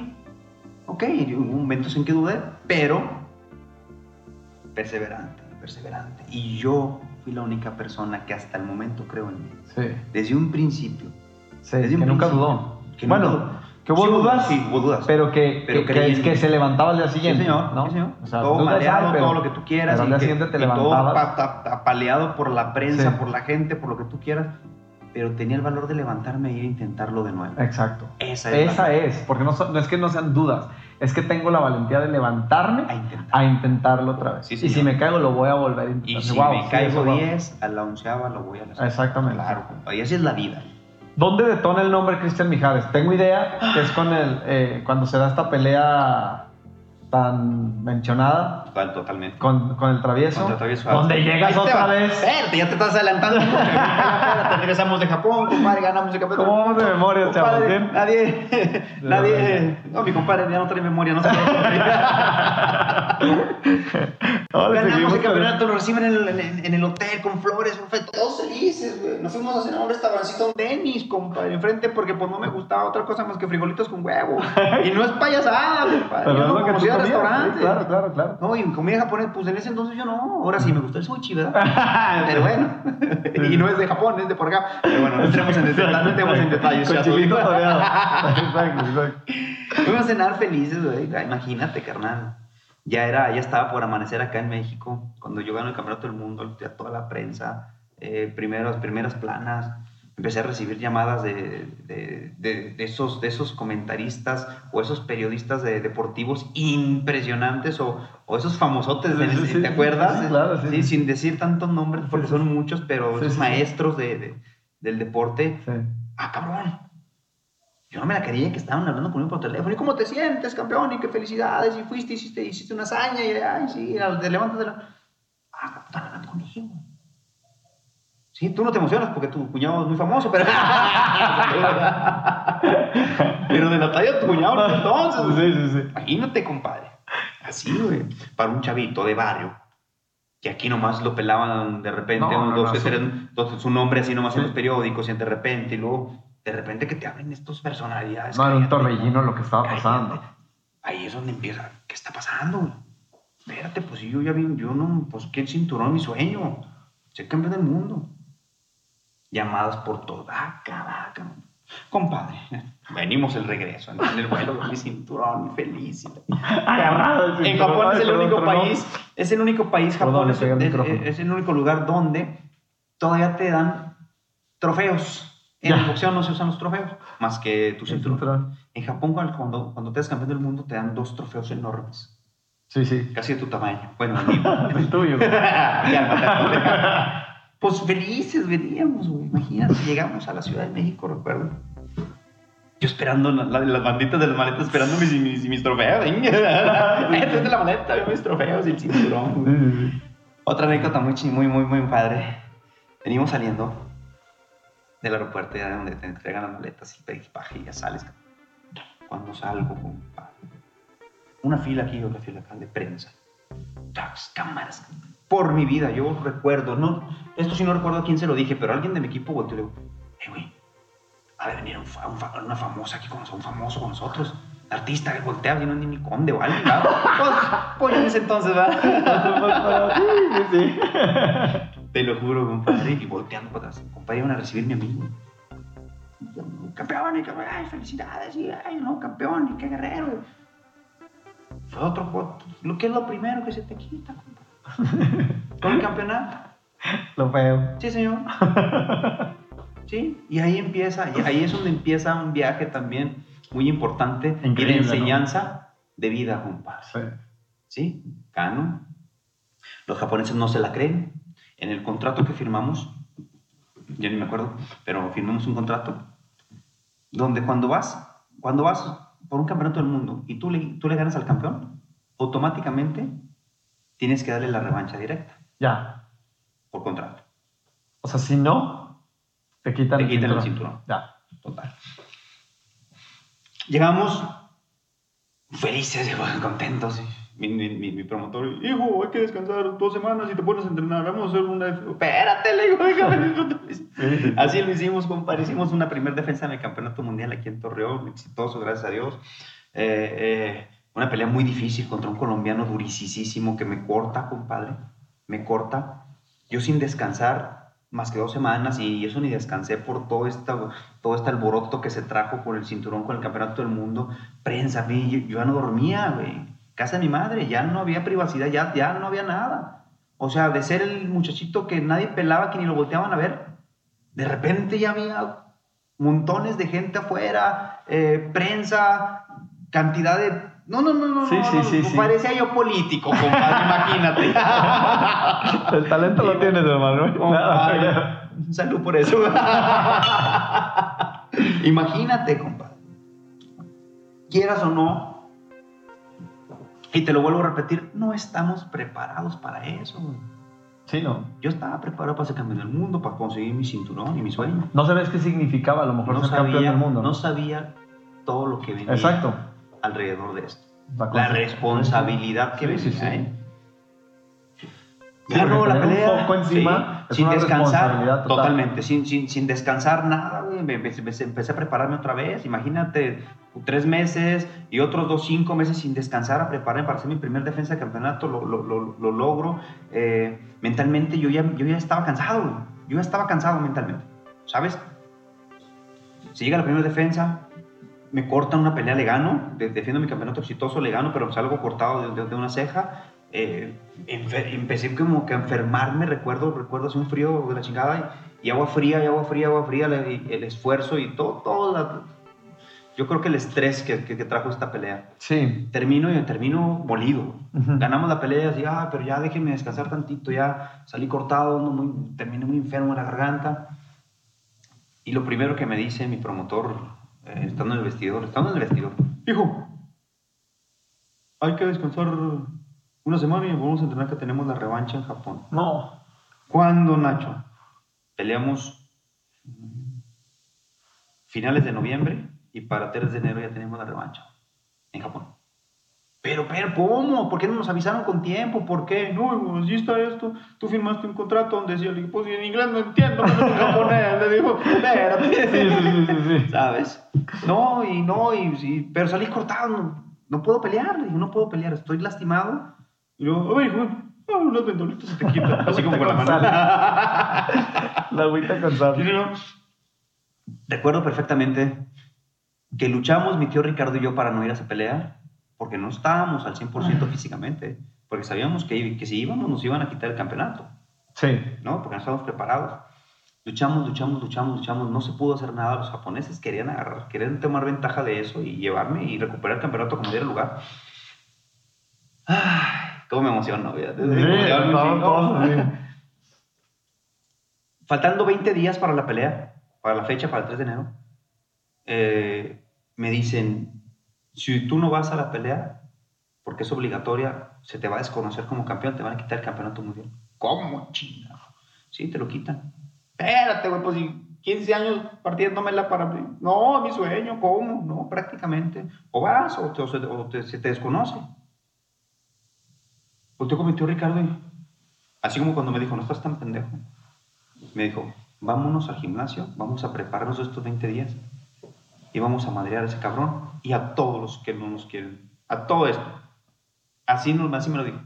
ok. Hubo momentos en que dudé, pero perseverante, perseverante. Y yo fui la única persona que hasta el momento creo en mí. Sí, Desde un principio. sí, Desde que un nunca principio. dudó. Que bueno, nunca que hubo Sí, dudas, Sí, dudas. pero que, Pero que, se levantaba al día Sí, siguiente. señor, ¿no? señor. O sea, todo mareado, todo lo que tú quieras. al y día siguiente te todo apaleado por la prensa, por la gente, por lo que tú quieras. Pero tenía el valor de levantarme e ir a intentarlo de nuevo. Exacto. Esa es. Esa es, porque no, no es que no sean dudas, es que tengo la valentía de levantarme A intentar. a intentarlo otra vez. Sí, y si me caigo, lo voy a volver a intentar. Y si me caigo eso va. 10, a la onceava lo voy a hacer. Exactamente. Claro, y así es la vida. ¿Dónde detona el nombre Cristian Mijares? Tengo idea que es con el, eh, cuando se da esta pelea tan mencionada Total- Totalmente. con, con el travieso. Travieso donde llegas te otra vez. Espérate, ya te estás adelantando. Espérate, Regresamos de Japón, compadre, ganamos el campeonato. ¿Cómo vamos de memoria, Compadre, chavos? ¿Bien? Nadie, nadie. No, mi compadre ya no trae memoria, no se Ahora Ganamos el campeonato, lo reciben en el, en- en el hotel con flores, fue todos felices, güey. Nos fuimos a cenar a un restaurancito un Denis, compadre, enfrente, porque pues no me gustaba otra cosa más que frijolitos con huevo. Y no es payasada, compadre. Pero yo no conocía comías, restaurantes. sí, claro, claro, claro. No, y comida japonesa, pues en ese entonces yo no. Ahora sí me gustó el sushi, ¿verdad? Pero bueno. y no es de Japón, es de por acá. Pero bueno, no entremos en, detalle, no entremos en detalles. Con chilito. Exacto, exacto. Fuimos a cenar felices, güey. Imagínate, carnal. Ya era, ya estaba por amanecer acá en México, cuando yo gano el campeonato del mundo, ya toda la prensa, eh, primeras, primeras planas. Empecé a recibir llamadas de, de, de- de esos, de esos comentaristas o esos periodistas de deportivos impresionantes o, o esos famosotes, Sí, sí, sí, ¿te acuerdas? sí, claro, sí. Sin decir tantos nombres, porque son muchos, pero esos maestros de, de- del deporte ah, cabrón. Yo no me la creía que estaban hablando conmigo por teléfono. ¿Y cómo te sientes, campeón? Y qué felicidades. Y fuiste, hiciste, hiciste una hazaña. Y, ay, sí, te levantas de la... Ah, están hablando conmigo. Sí, tú no te emocionas porque tu cuñado es muy famoso, pero. pero de la talla de tu cuñado, no, entonces. Sí, sí, sí. Imagínate, compadre. Así, güey. Para un chavito de barrio. Que aquí nomás lo pelaban de repente, No, un, no, dos, no, tres, sí. dos- su nombre así nomás en los periódicos, y de repente, y luego, de repente que te hablen estos personalidades. No, era un torbellino lo que estaba cállate. pasando. Ahí es donde empieza. ¿Qué está pasando? güey? Espérate, pues yo ya vi, yo no, pues el cinturón, mi sueño. Ser campeón del mundo. Llamadas por todo. Vaca, vaca. Compadre, venimos el regreso. En el vuelo con mi cinturón, feliz. Agarrado. En Japón es el único país, es el único país, Japón es, es- es el único lugar donde todavía te dan trofeos. En Ya. el boxeo no se usan los trofeos, más que tu cinturón. En Japón, cuando, cuando, te eres campeón del mundo, te dan dos trofeos enormes. Sí, sí. Casi de tu tamaño. Bueno, el tuyo. Pues felices veníamos, güey. Imagínate, llegamos a la Ciudad de México, recuerdo. Yo esperando la- la- las banditas de las maletas, esperando mis, mis, mis trofeos. Este es de la maleta, mis trofeos y el cinturón. Otra anécdota muy, muy, muy, muy padre. Venimos saliendo del aeropuerto, ya donde te entregan las maletas y equipaje y ya sales. Cuando salgo, compadre. Una fila aquí y otra fila acá de prensa. Cámaras. Por mi vida, yo recuerdo, no, esto sí no recuerdo a quién se lo dije, pero alguien de mi equipo volteó y le digo, eh, güey, ha de venir un un una famosa aquí con nosotros, un famoso con nosotros. Artista que voltea, y no es ni mi conde o alguien, ¿verdad? Pues, pues en ese entonces, ¿verdad? Sí. Te lo juro, compadre. Y volteando para atrás. Compadre, iban a recibirme a mí. Y Campeón, y campeón, ay, felicidades, y ay, no, campeón, y qué guerrero. Fue otro, otro- lo que es lo primero que se te quita, compadre. Con el campeonato. Lo feo. Sí, señor. Sí, y ahí empieza, y ahí es donde empieza un viaje también muy importante y Increíble, de ¿no? enseñanza de vida, compadre. Sí. ¿sí? Kano. Los japoneses no se la creen. En el contrato que firmamos, ya ni me acuerdo, pero firmamos un contrato donde cuando vas, cuando vas por un campeonato del mundo y tú le, tú le ganas al campeón, automáticamente tienes que darle la revancha directa Ya. por contrato. O sea, si no, te quitan, Te quitan el cinturón. Ya. Total. Llegamos felices, contentos. Mi, mi, mi- promotor, hijo, hay que descansar dos semanas y te pones a entrenar. Vamos a hacer una. Espérate, le digo, déjame disfrutar". Así lo hicimos, compadre. Hicimos una primera defensa en el campeonato mundial aquí en Torreón, exitoso, gracias a Dios. Eh, eh, una pelea muy difícil contra un colombiano durisísimo que me corta, compadre. Me corta. Yo sin descansar más que dos semanas y eso ni descansé por todo, esta, todo este alboroto que se trajo por el cinturón con el campeonato del mundo. Prensa, yo, yo ya no dormía, güey. Casa de mi madre, ya no había privacidad, ya, ya no había nada. O sea, de ser el muchachito que nadie pelaba, que ni lo volteaban a ver, de repente ya había montones de gente afuera, eh, prensa, cantidad de... No, no, no, no, Sí, no, sí, no, sí, no, sí. parecía yo político, compadre, imagínate. El talento lo tienes, hermano. Compadre, Salud por eso. Imagínate, compadre. Quieras o no, y te lo vuelvo a repetir, no estamos preparados para eso. Sí, no. Yo estaba preparado para ser campeón del mundo, para conseguir mi cinturón y mi sueño. No sabes qué significaba a lo mejor No ser campeón sabía, del mundo. no sabía todo lo que venía Exacto. alrededor de esto. La responsabilidad que Sí, venía. sí, sí. ¿eh? Sí, Gano porque la tener un pelea. foco encima es sin descansar. Totalmente, sin, sin, sin descansar nada, güey. Empecé a prepararme otra vez. Imagínate, tres meses y otros dos, cinco meses sin descansar a prepararme para hacer mi primer defensa de campeonato. Lo, lo, lo, lo logro. Eh, mentalmente yo ya, yo ya estaba cansado, güey. Yo ya estaba cansado mentalmente, ¿sabes? Si llega la primera defensa, me cortan una pelea, le gano, de- defiendo mi campeonato exitoso, le gano, pero salgo cortado de, de- de una ceja. Eh, empecé como que a enfermarme, recuerdo, recuerdo así un frío de la chingada, y, agua fría, y agua fría, agua fría, el esfuerzo y todo, todo la- yo creo que el estrés que, que- que trajo esta pelea. Sí. Termino y termino molido. Ganamos la pelea y así, ah, pero ya déjenme descansar tantito, ya salí cortado, muy, terminé muy enfermo en la garganta. Y lo primero que me dice mi promotor, eh, estando en el vestidor, estando en el vestidor, hijo, hay que descansar una semana y vamos a entrenar que tenemos la revancha en Japón. No. ¿Cuándo, Nacho? Peleamos finales de noviembre y para 3 de enero ya tenemos la revancha en Japón. Pero, pero, ¿cómo? ¿Por qué no nos avisaron con tiempo? ¿Por qué? No, así está esto. Tú firmaste un contrato donde decía, le pues en inglés no entiendo, pero en japonés. Le digo, espérate. Sí, sí, sí. ¿Sabes? No, y no, y sí, pero salí cortado. No, no puedo pelear, le no puedo pelear, estoy lastimado. Y luego, a ver, hijo, ah, unas ventolitas se te quitan. Así como con la mano. La agüita con Y sal. Recuerdo perfectamente que luchamos mi tío Ricardo y yo para no ir a esa pelea, porque no estábamos al 100% físicamente, porque sabíamos que, que si íbamos nos iban a quitar el campeonato. Sí. ¿no? Porque no estábamos preparados. Luchamos, luchamos, luchamos, luchamos, no se pudo hacer nada. Los japoneses querían agarrar, querían tomar ventaja de eso y llevarme y recuperar el campeonato como diera lugar. Ay, cómo me emociono, fíjate. Sí, Me sí. Faltando 20 días para la pelea, para la fecha, para el 3 de enero, eh, me dicen, si tú no vas a la pelea, porque es obligatoria, se te va a desconocer como campeón, te van a quitar el campeonato mundial. ¿Cómo, chingado? Sí, te lo quitan. Espérate, güey, pues si 15 años partiéndomela para... No, mi sueño, ¿cómo? No, prácticamente. O vas o, te- o se, o te- se te desconoce. Volteó con mi tío Ricardo y... Así como cuando me dijo, no estás tan pendejo. Me dijo, vámonos al gimnasio, vamos a prepararnos estos 20 días y vamos a madrear a ese cabrón y a todos los que no nos quieren. A todo esto. Así, nos, así me lo dijo.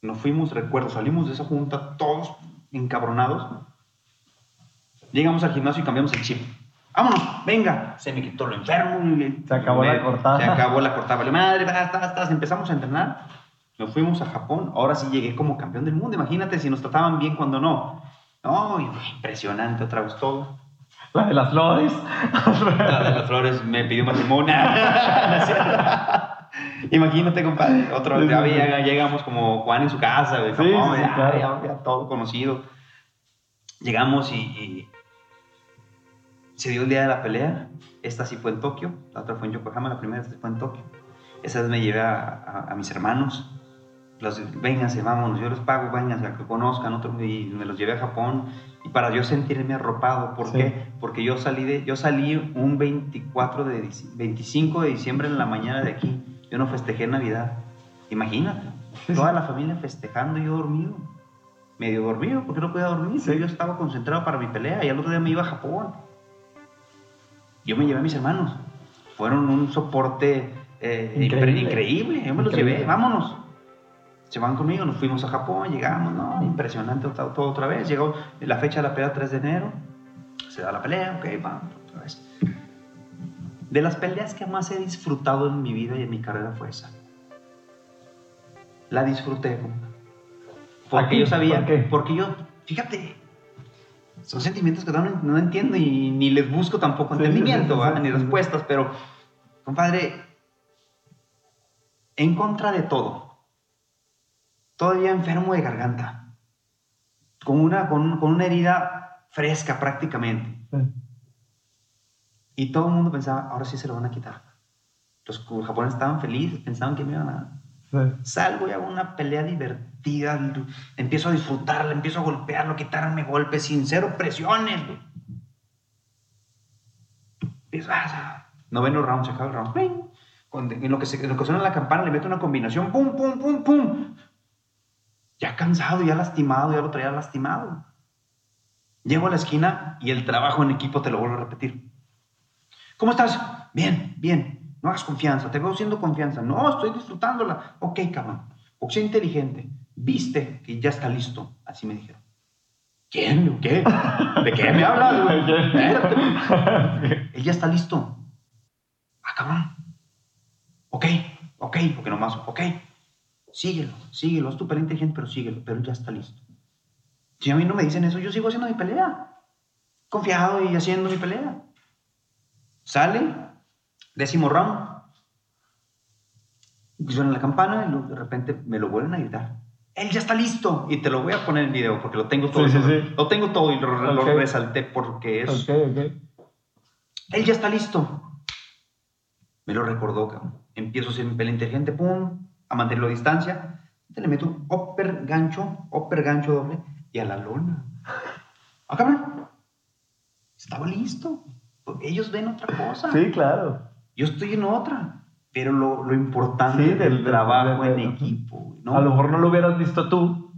Nos fuimos, recuerdo, salimos de esa junta todos encabronados. Llegamos al gimnasio y cambiamos el chip. ¡Vámonos! ¡Venga! Se me quitó lo enfermo. y- Se acabó la cortada. Se acabó la cortada. Vale, madre, basta. Empezamos a entrenar. Nos fuimos a Japón. Ahora sí llegué como campeón del mundo. Imagínate si nos trataban bien cuando no. No, impresionante otra vez todo. La de las flores. La de las flores me pidió matrimonio. Imagínate, compadre. Otro Sí, sí, llegamos como Juan en su casa, Sí, sí, ya, claro. ya- ya todo conocido. Llegamos y, y se dio el día de la pelea. Esta sí fue en Tokio, la otra fue en Yokohama, la primera fue en Tokio. Esa vez me llevé a, a- a mis hermanos. Los, vénganse, vámonos, yo les pago, vénganse, a que conozcan otro, y me los llevé a Japón. Y para yo sentirme arropado, ¿por Sí. qué? Porque yo salí, de, yo salí un 24 de, dic- 25 de diciembre en la mañana de aquí. Yo no festejé Navidad. Imagínate, toda la familia festejando y yo dormido. Medio dormido, porque no podía dormir. Sí. Yo estaba concentrado para mi pelea y al otro día me iba a Japón. Yo me llevé a mis hermanos. Fueron un soporte eh, Increíble. increíble. Yo me los llevé, vámonos. Se van conmigo, nos fuimos a Japón, llegamos, ¿no? Impresionante todo, todo otra vez. Llegó la fecha de la pelea 3 de enero. Se da la pelea, ok, vamos, otra vez. De las peleas que más he disfrutado en mi vida y en mi carrera fue esa. La disfruté. Porque Aquí, yo sabía, ¿por qué? porque yo, fíjate, son sentimientos que no, no entiendo y ni les busco tampoco Sí, entendimiento, sí, sí, ni respuestas, pero, compadre, en contra de todo, todavía enfermo de garganta, con una, con, con una herida fresca prácticamente. Y todo el mundo pensaba, ahora sí se lo van a quitar. Los japoneses estaban felices, pensaban que me iban a... Sí. Salgo y hago una pelea divertida, empiezo a disfrutarla, empiezo a golpearlo, quitarme golpes sin cero presiones. güey. Empiezo a... Noveno round, se acaba el round. En lo que, se, en lo que suena la campana le meto una combinación, pum, pum, pum, pum. Ya cansado, ya lastimado, ya lo traía lastimado. Llego a la esquina y el trabajo en equipo te lo vuelvo a repetir. ¿Cómo estás? Bien, bien. No hagas confianza. Te veo siendo confianza. No, estoy disfrutándola. Ok, cabrón. Boxeo inteligente. Viste que ya está listo. Así me dijeron. ¿Quién? ¿De qué? ¿De qué me hablas, güey? Él ya está listo. Ah, cabrón. Ok, ok, porque nomás, ok. Síguelo, síguelo. Es súper inteligente, pero síguelo. Pero ya está listo. Si a mí no me dicen eso, yo sigo haciendo mi pelea. Confiado y haciendo mi pelea. Sale, décimo round. Y suena la campana y luego de repente me lo vuelven a gritar. Él ya está listo. Y te lo voy a poner en video porque lo tengo todo. Sí, sí, sí. Lo tengo todo y lo, lo Ok. resalté porque es... Ok, ok. Él ya está listo. Me lo recordó, cabrón. Empiezo a hacer mi pelea inteligente, pum, a mantenerlo a distancia. Te le meto un upper gancho, upper gancho doble y a la lona. Ah, cabrón. Estaba listo. Ellos ven otra cosa. Sí, claro. Yo estoy en otra. Pero lo, lo importante Sí, del, trabajo del- en equipo, ¿no? A lo mejor no lo hubieras visto tú.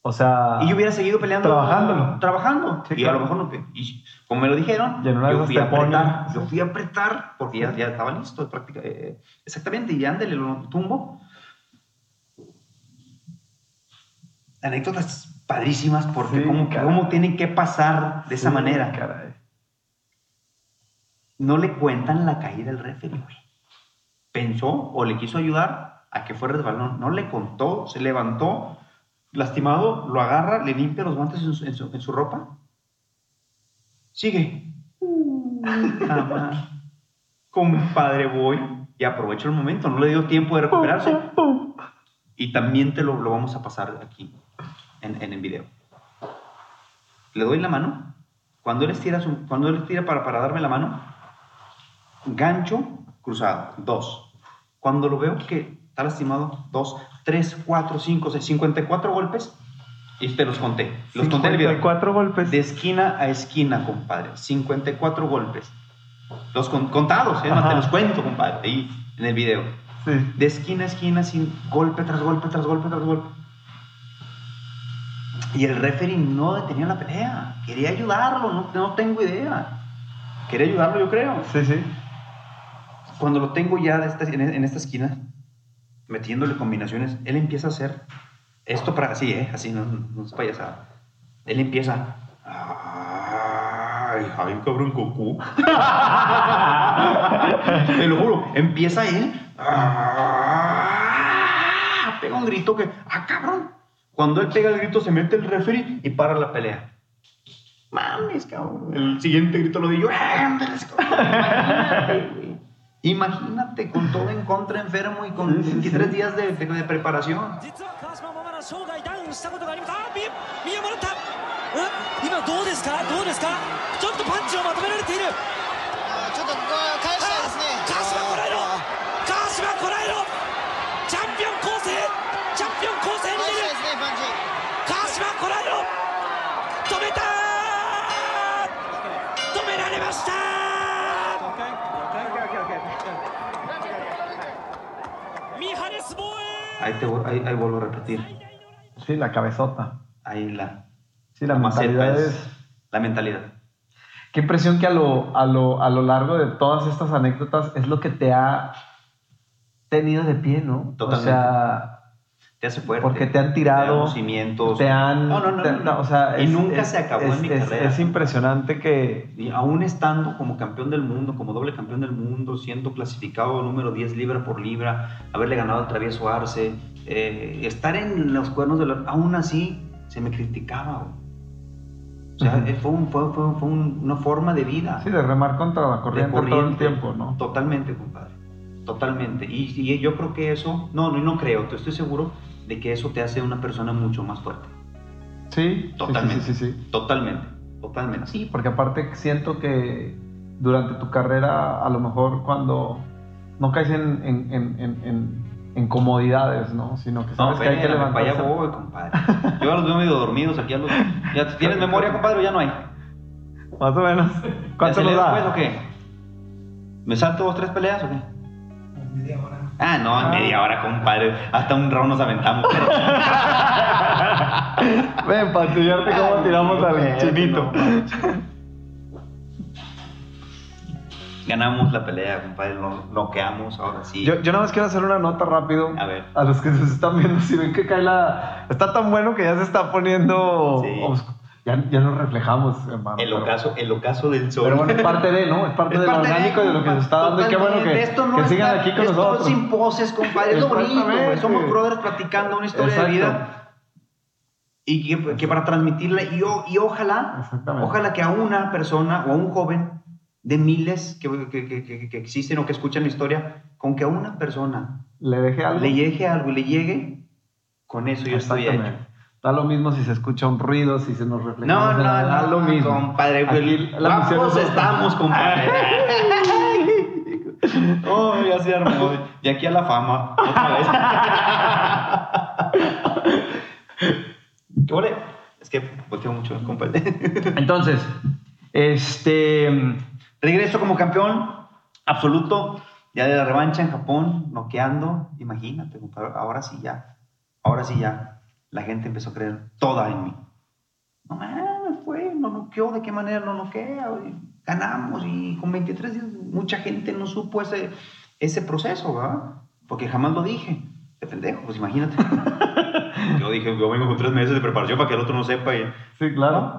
O sea. Y yo hubiera seguido peleando. Trabajándolo. Trabajando. Sí, y claro. a lo mejor no. Y como me lo dijeron, yo fui a ponen- apretar. Yo fui a apretar porque ya, ya estaba listo. eh, exactamente. Y ándale, lo tumbo. Anécdotas padrísimas porque Sí, cómo, tienen que pasar de esa Sí, manera. Caray. No le cuentan la caída del referee, güey. Pensó o le quiso ayudar a que fuera resbalón. No le contó, se levantó, lastimado, lo agarra, le limpia los guantes en su, en su- en su ropa. Sigue. Jamás. Compadre, voy y aprovecho el momento. No le dio tiempo de recuperarse. Y también te lo, lo vamos a pasar aquí en, en el video. Le doy la mano. Cuando él estira, su- cuando él estira para, para darme la mano, gancho cruzado, dos. Cuando lo veo que está lastimado, dos, tres, cuatro, cinco, seis, 54 golpes. Y te los conté. Los conté en el video. 54 golpes. De esquina a esquina, compadre. 54 golpes. Los con- contados, ¿eh? Te los cuento, compadre, ahí en el video. Sí. De esquina a esquina, sin golpe tras golpe, tras golpe, tras golpe. Y el referee no detenía la pelea. Quería ayudarlo, no, no tengo idea. Quería ayudarlo, yo creo. Sí, sí. Cuando lo tengo ya de esta- en, en esta esquina, metiéndole combinaciones, él empieza a hacer esto para así, ¿eh? Así, no, no es payasada. Él empieza. Ay, ay, cabrón, Goku. Te lo juro, empieza él. ah, Pega un grito que. ¡Ah, cabrón! Cuando él pega el grito, se mete el referee y para la pelea. Mames, cabrón. El siguiente grito lo digo. Imagínate, güey. Imagínate, con todo en contra, enfermo y con Sí, sí, 23 sí. días de, de- de preparación. Ahí, te, voy- ahí, ahí vuelvo a repetir. Sí, la cabezota. Ahí la, Sí, la mentalidad es es... la mentalidad. Qué impresión que a lo, a, lo, a lo largo de todas estas anécdotas es lo que te ha tenido de pie, ¿no? Totalmente. O sea, Te hace fuerte. porque te han tirado, Te te han... No, no, no. te- no, no. o sea, y es- nunca es- se acabó es, en mi es- carrera. Es impresionante que... Y aún estando como campeón del mundo, como doble campeón del mundo, siendo clasificado número 10 libra por libra, haberle ganado al travieso Arce, eh, estar en los cuernos de la... Aún así, se me criticaba, güey. O sea, eh, fue, un- fue, fue- fue un- una forma de vida. Sí, de remar contra la corriente, todo el tiempo, ¿no? Totalmente, compadre. Totalmente. Y, y yo creo que eso, no, no, no creo, te estoy seguro de que eso te hace una persona mucho más fuerte. Sí, Totalmente. Sí, sí, sí, sí. Totalmente. Totalmente. Sí, porque aparte siento que durante tu carrera, a lo mejor cuando no caes en, en, en, en, en- en comodidades, ¿no? Sino que No, sabes que hay que espérame, para levantarse. allá voy, compadre. Yo los veo medio dormidos aquí a los... ¿Ya tienes memoria, compadre, o ya no hay? Más o menos. ¿Ya ¿Cuánto nos da? pues, o qué? ¿Me salto dos, tres peleas o qué? Ah, no, en media hora, compadre. Hasta un round nos aventamos. pero- Ven, para enseñarte cómo Ay, tiramos al chinito. no Ganamos la pelea, compadre. Lo noqueamos, ahora sí. Yo, yo nada más quiero hacer una nota rápido. A ver. A los que nos están viendo, si ven que cae la... Está tan bueno que ya se está poniendo... Sí. Ya, ya nos reflejamos, hermano. El pero- ocaso, el ocaso del sol. Pero bueno, es parte de, ¿no? Es parte Es parte de, orgánico y de lo que se está dando. Y qué bueno que. Esto no que sigan está- aquí con esto nosotros. sin poses, compadre. Es lo bonito, güey. Somos brothers platicando una historia Exacto. de vida. Y que, que para transmitirla, y, o- y ojalá, ojalá que a una persona o a un joven de miles que, que, que- que- que existen o que escuchan la historia, con que a una persona Le dejé algo. le llegue algo y le llegue, con eso yo estoy hecho. Da lo mismo si se escucha un ruido, si se nos refleja. No, no, da no, lo mismo. compadre. Aquí la misión guapos es- estamos, compadre. oh, ya se armó. De aquí a la fama. Otra vez. Es Que volteo mucho, compa. Entonces, este. Regreso como campeón absoluto, ya de la revancha en Japón, noqueando. Imagínate, compadre, ahora sí ya. Ahora sí ya. La gente empezó a creer toda en mí. No mames, fue, no noqueó, ¿de qué manera no noquea? Y Ganamos y con 23 días mucha gente no supo ese, ese proceso, ¿verdad? Porque jamás lo dije. De pendejo, pues imagínate. yo dije, yo vengo con tres meses de preparación para que el otro no sepa. Y, Sí, claro.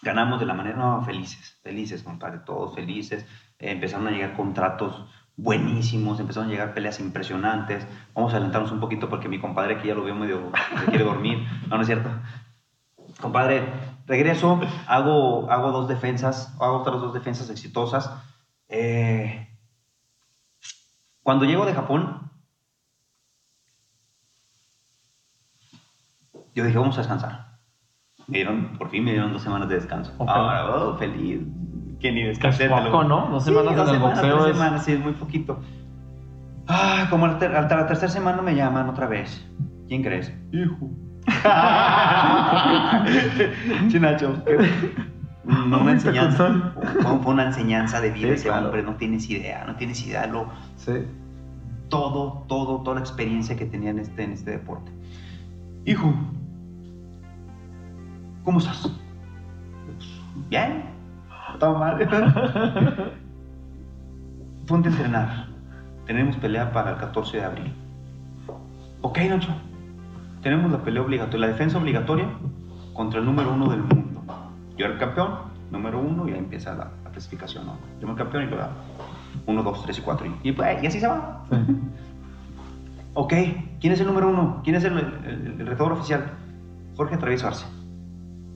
ganamos de la manera no, felices, felices, compadre, todos felices. Eh, empezaron a llegar contratos buenísimos, empezaron a llegar peleas impresionantes. Vamos a adelantarnos un poquito porque mi compadre aquí ya lo veo medio, se quiere dormir. No, no es cierto. Compadre, regreso, hago, hago dos defensas, hago otras dos defensas exitosas. Eh, cuando llego de Japón, yo dije, vamos a descansar. Me dieron, por fin me dieron dos semanas de descanso. Ok. Ahora, oh, feliz. Que ni descansé. lo- poco, ¿no? Dos Sí, semanas dos en el semanas, boxeo tres es. semanas, sí, es muy poquito. Ah, como a la, ter- la tercera semana me llaman otra vez. ¿Quién crees? Hijo. Chinacho. No una enseñanza. Fue, fue una enseñanza de vida Sí, ese claro. hombre. No tienes idea, no tienes idea lo, Sí. todo, todo, toda la experiencia que tenía en este, en este deporte. Hijo, ¿cómo estás? Bien. Todo mal. Ponte a entrenar. Tenemos pelea para el 14 de abril. Ok, Nacho. Tenemos la pelea obligatoria, la defensa obligatoria contra el número uno del mundo. Yo era el campeón, número uno, y ahí empieza la, la clasificación. ¿no? Yo el campeón y luego uno, dos, tres y cuatro. Y, y, pues, y así se va. Sí. Ok, ¿quién es el número uno? ¿Quién es el, el, el retador oficial? Jorge Travieso Arce.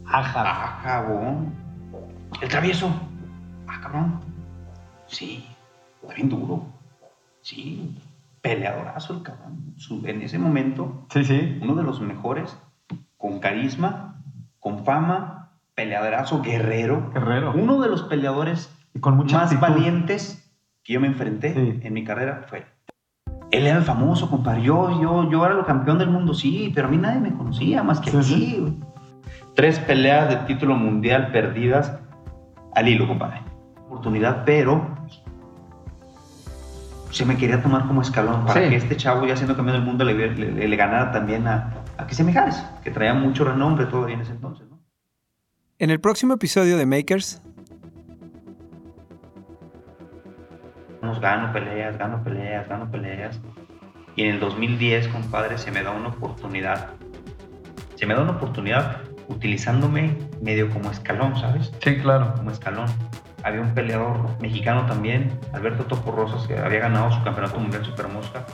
Ajá. Ah, cabrón. El travieso. Ah, cabrón. Sí, está bien duro. Sí, peleadorazo el cabrón. En ese momento, Sí, sí. uno de los mejores, con carisma, con fama, peleadorazo, guerrero. Guerrero. Uno de los peleadores Y con mucha más actitud. valientes que yo me enfrenté Sí. en mi carrera fue. Él era el famoso, compadre. Yo, yo, yo era el campeón del mundo, sí, pero a mí nadie me conocía más que Sí, aquí. sí. Tres peleas de título mundial perdidas al hilo, compadre. Oportunidad, pero se me quería tomar como escalón para Sí. que este chavo, ya siendo campeón del mundo, le, le- le ganara también a, a que se me jales, que traía mucho renombre todavía en ese entonces, ¿no? En el próximo episodio de Makers, gano peleas, gano peleas, gano peleas. Y en el 2010, compadre, se me da una oportunidad. Se me da una oportunidad utilizándome medio como escalón, ¿sabes? Sí, claro. Como escalón. Había un peleador mexicano también, Alberto Topo Rosas, que había ganado su campeonato mundial Super Mosca.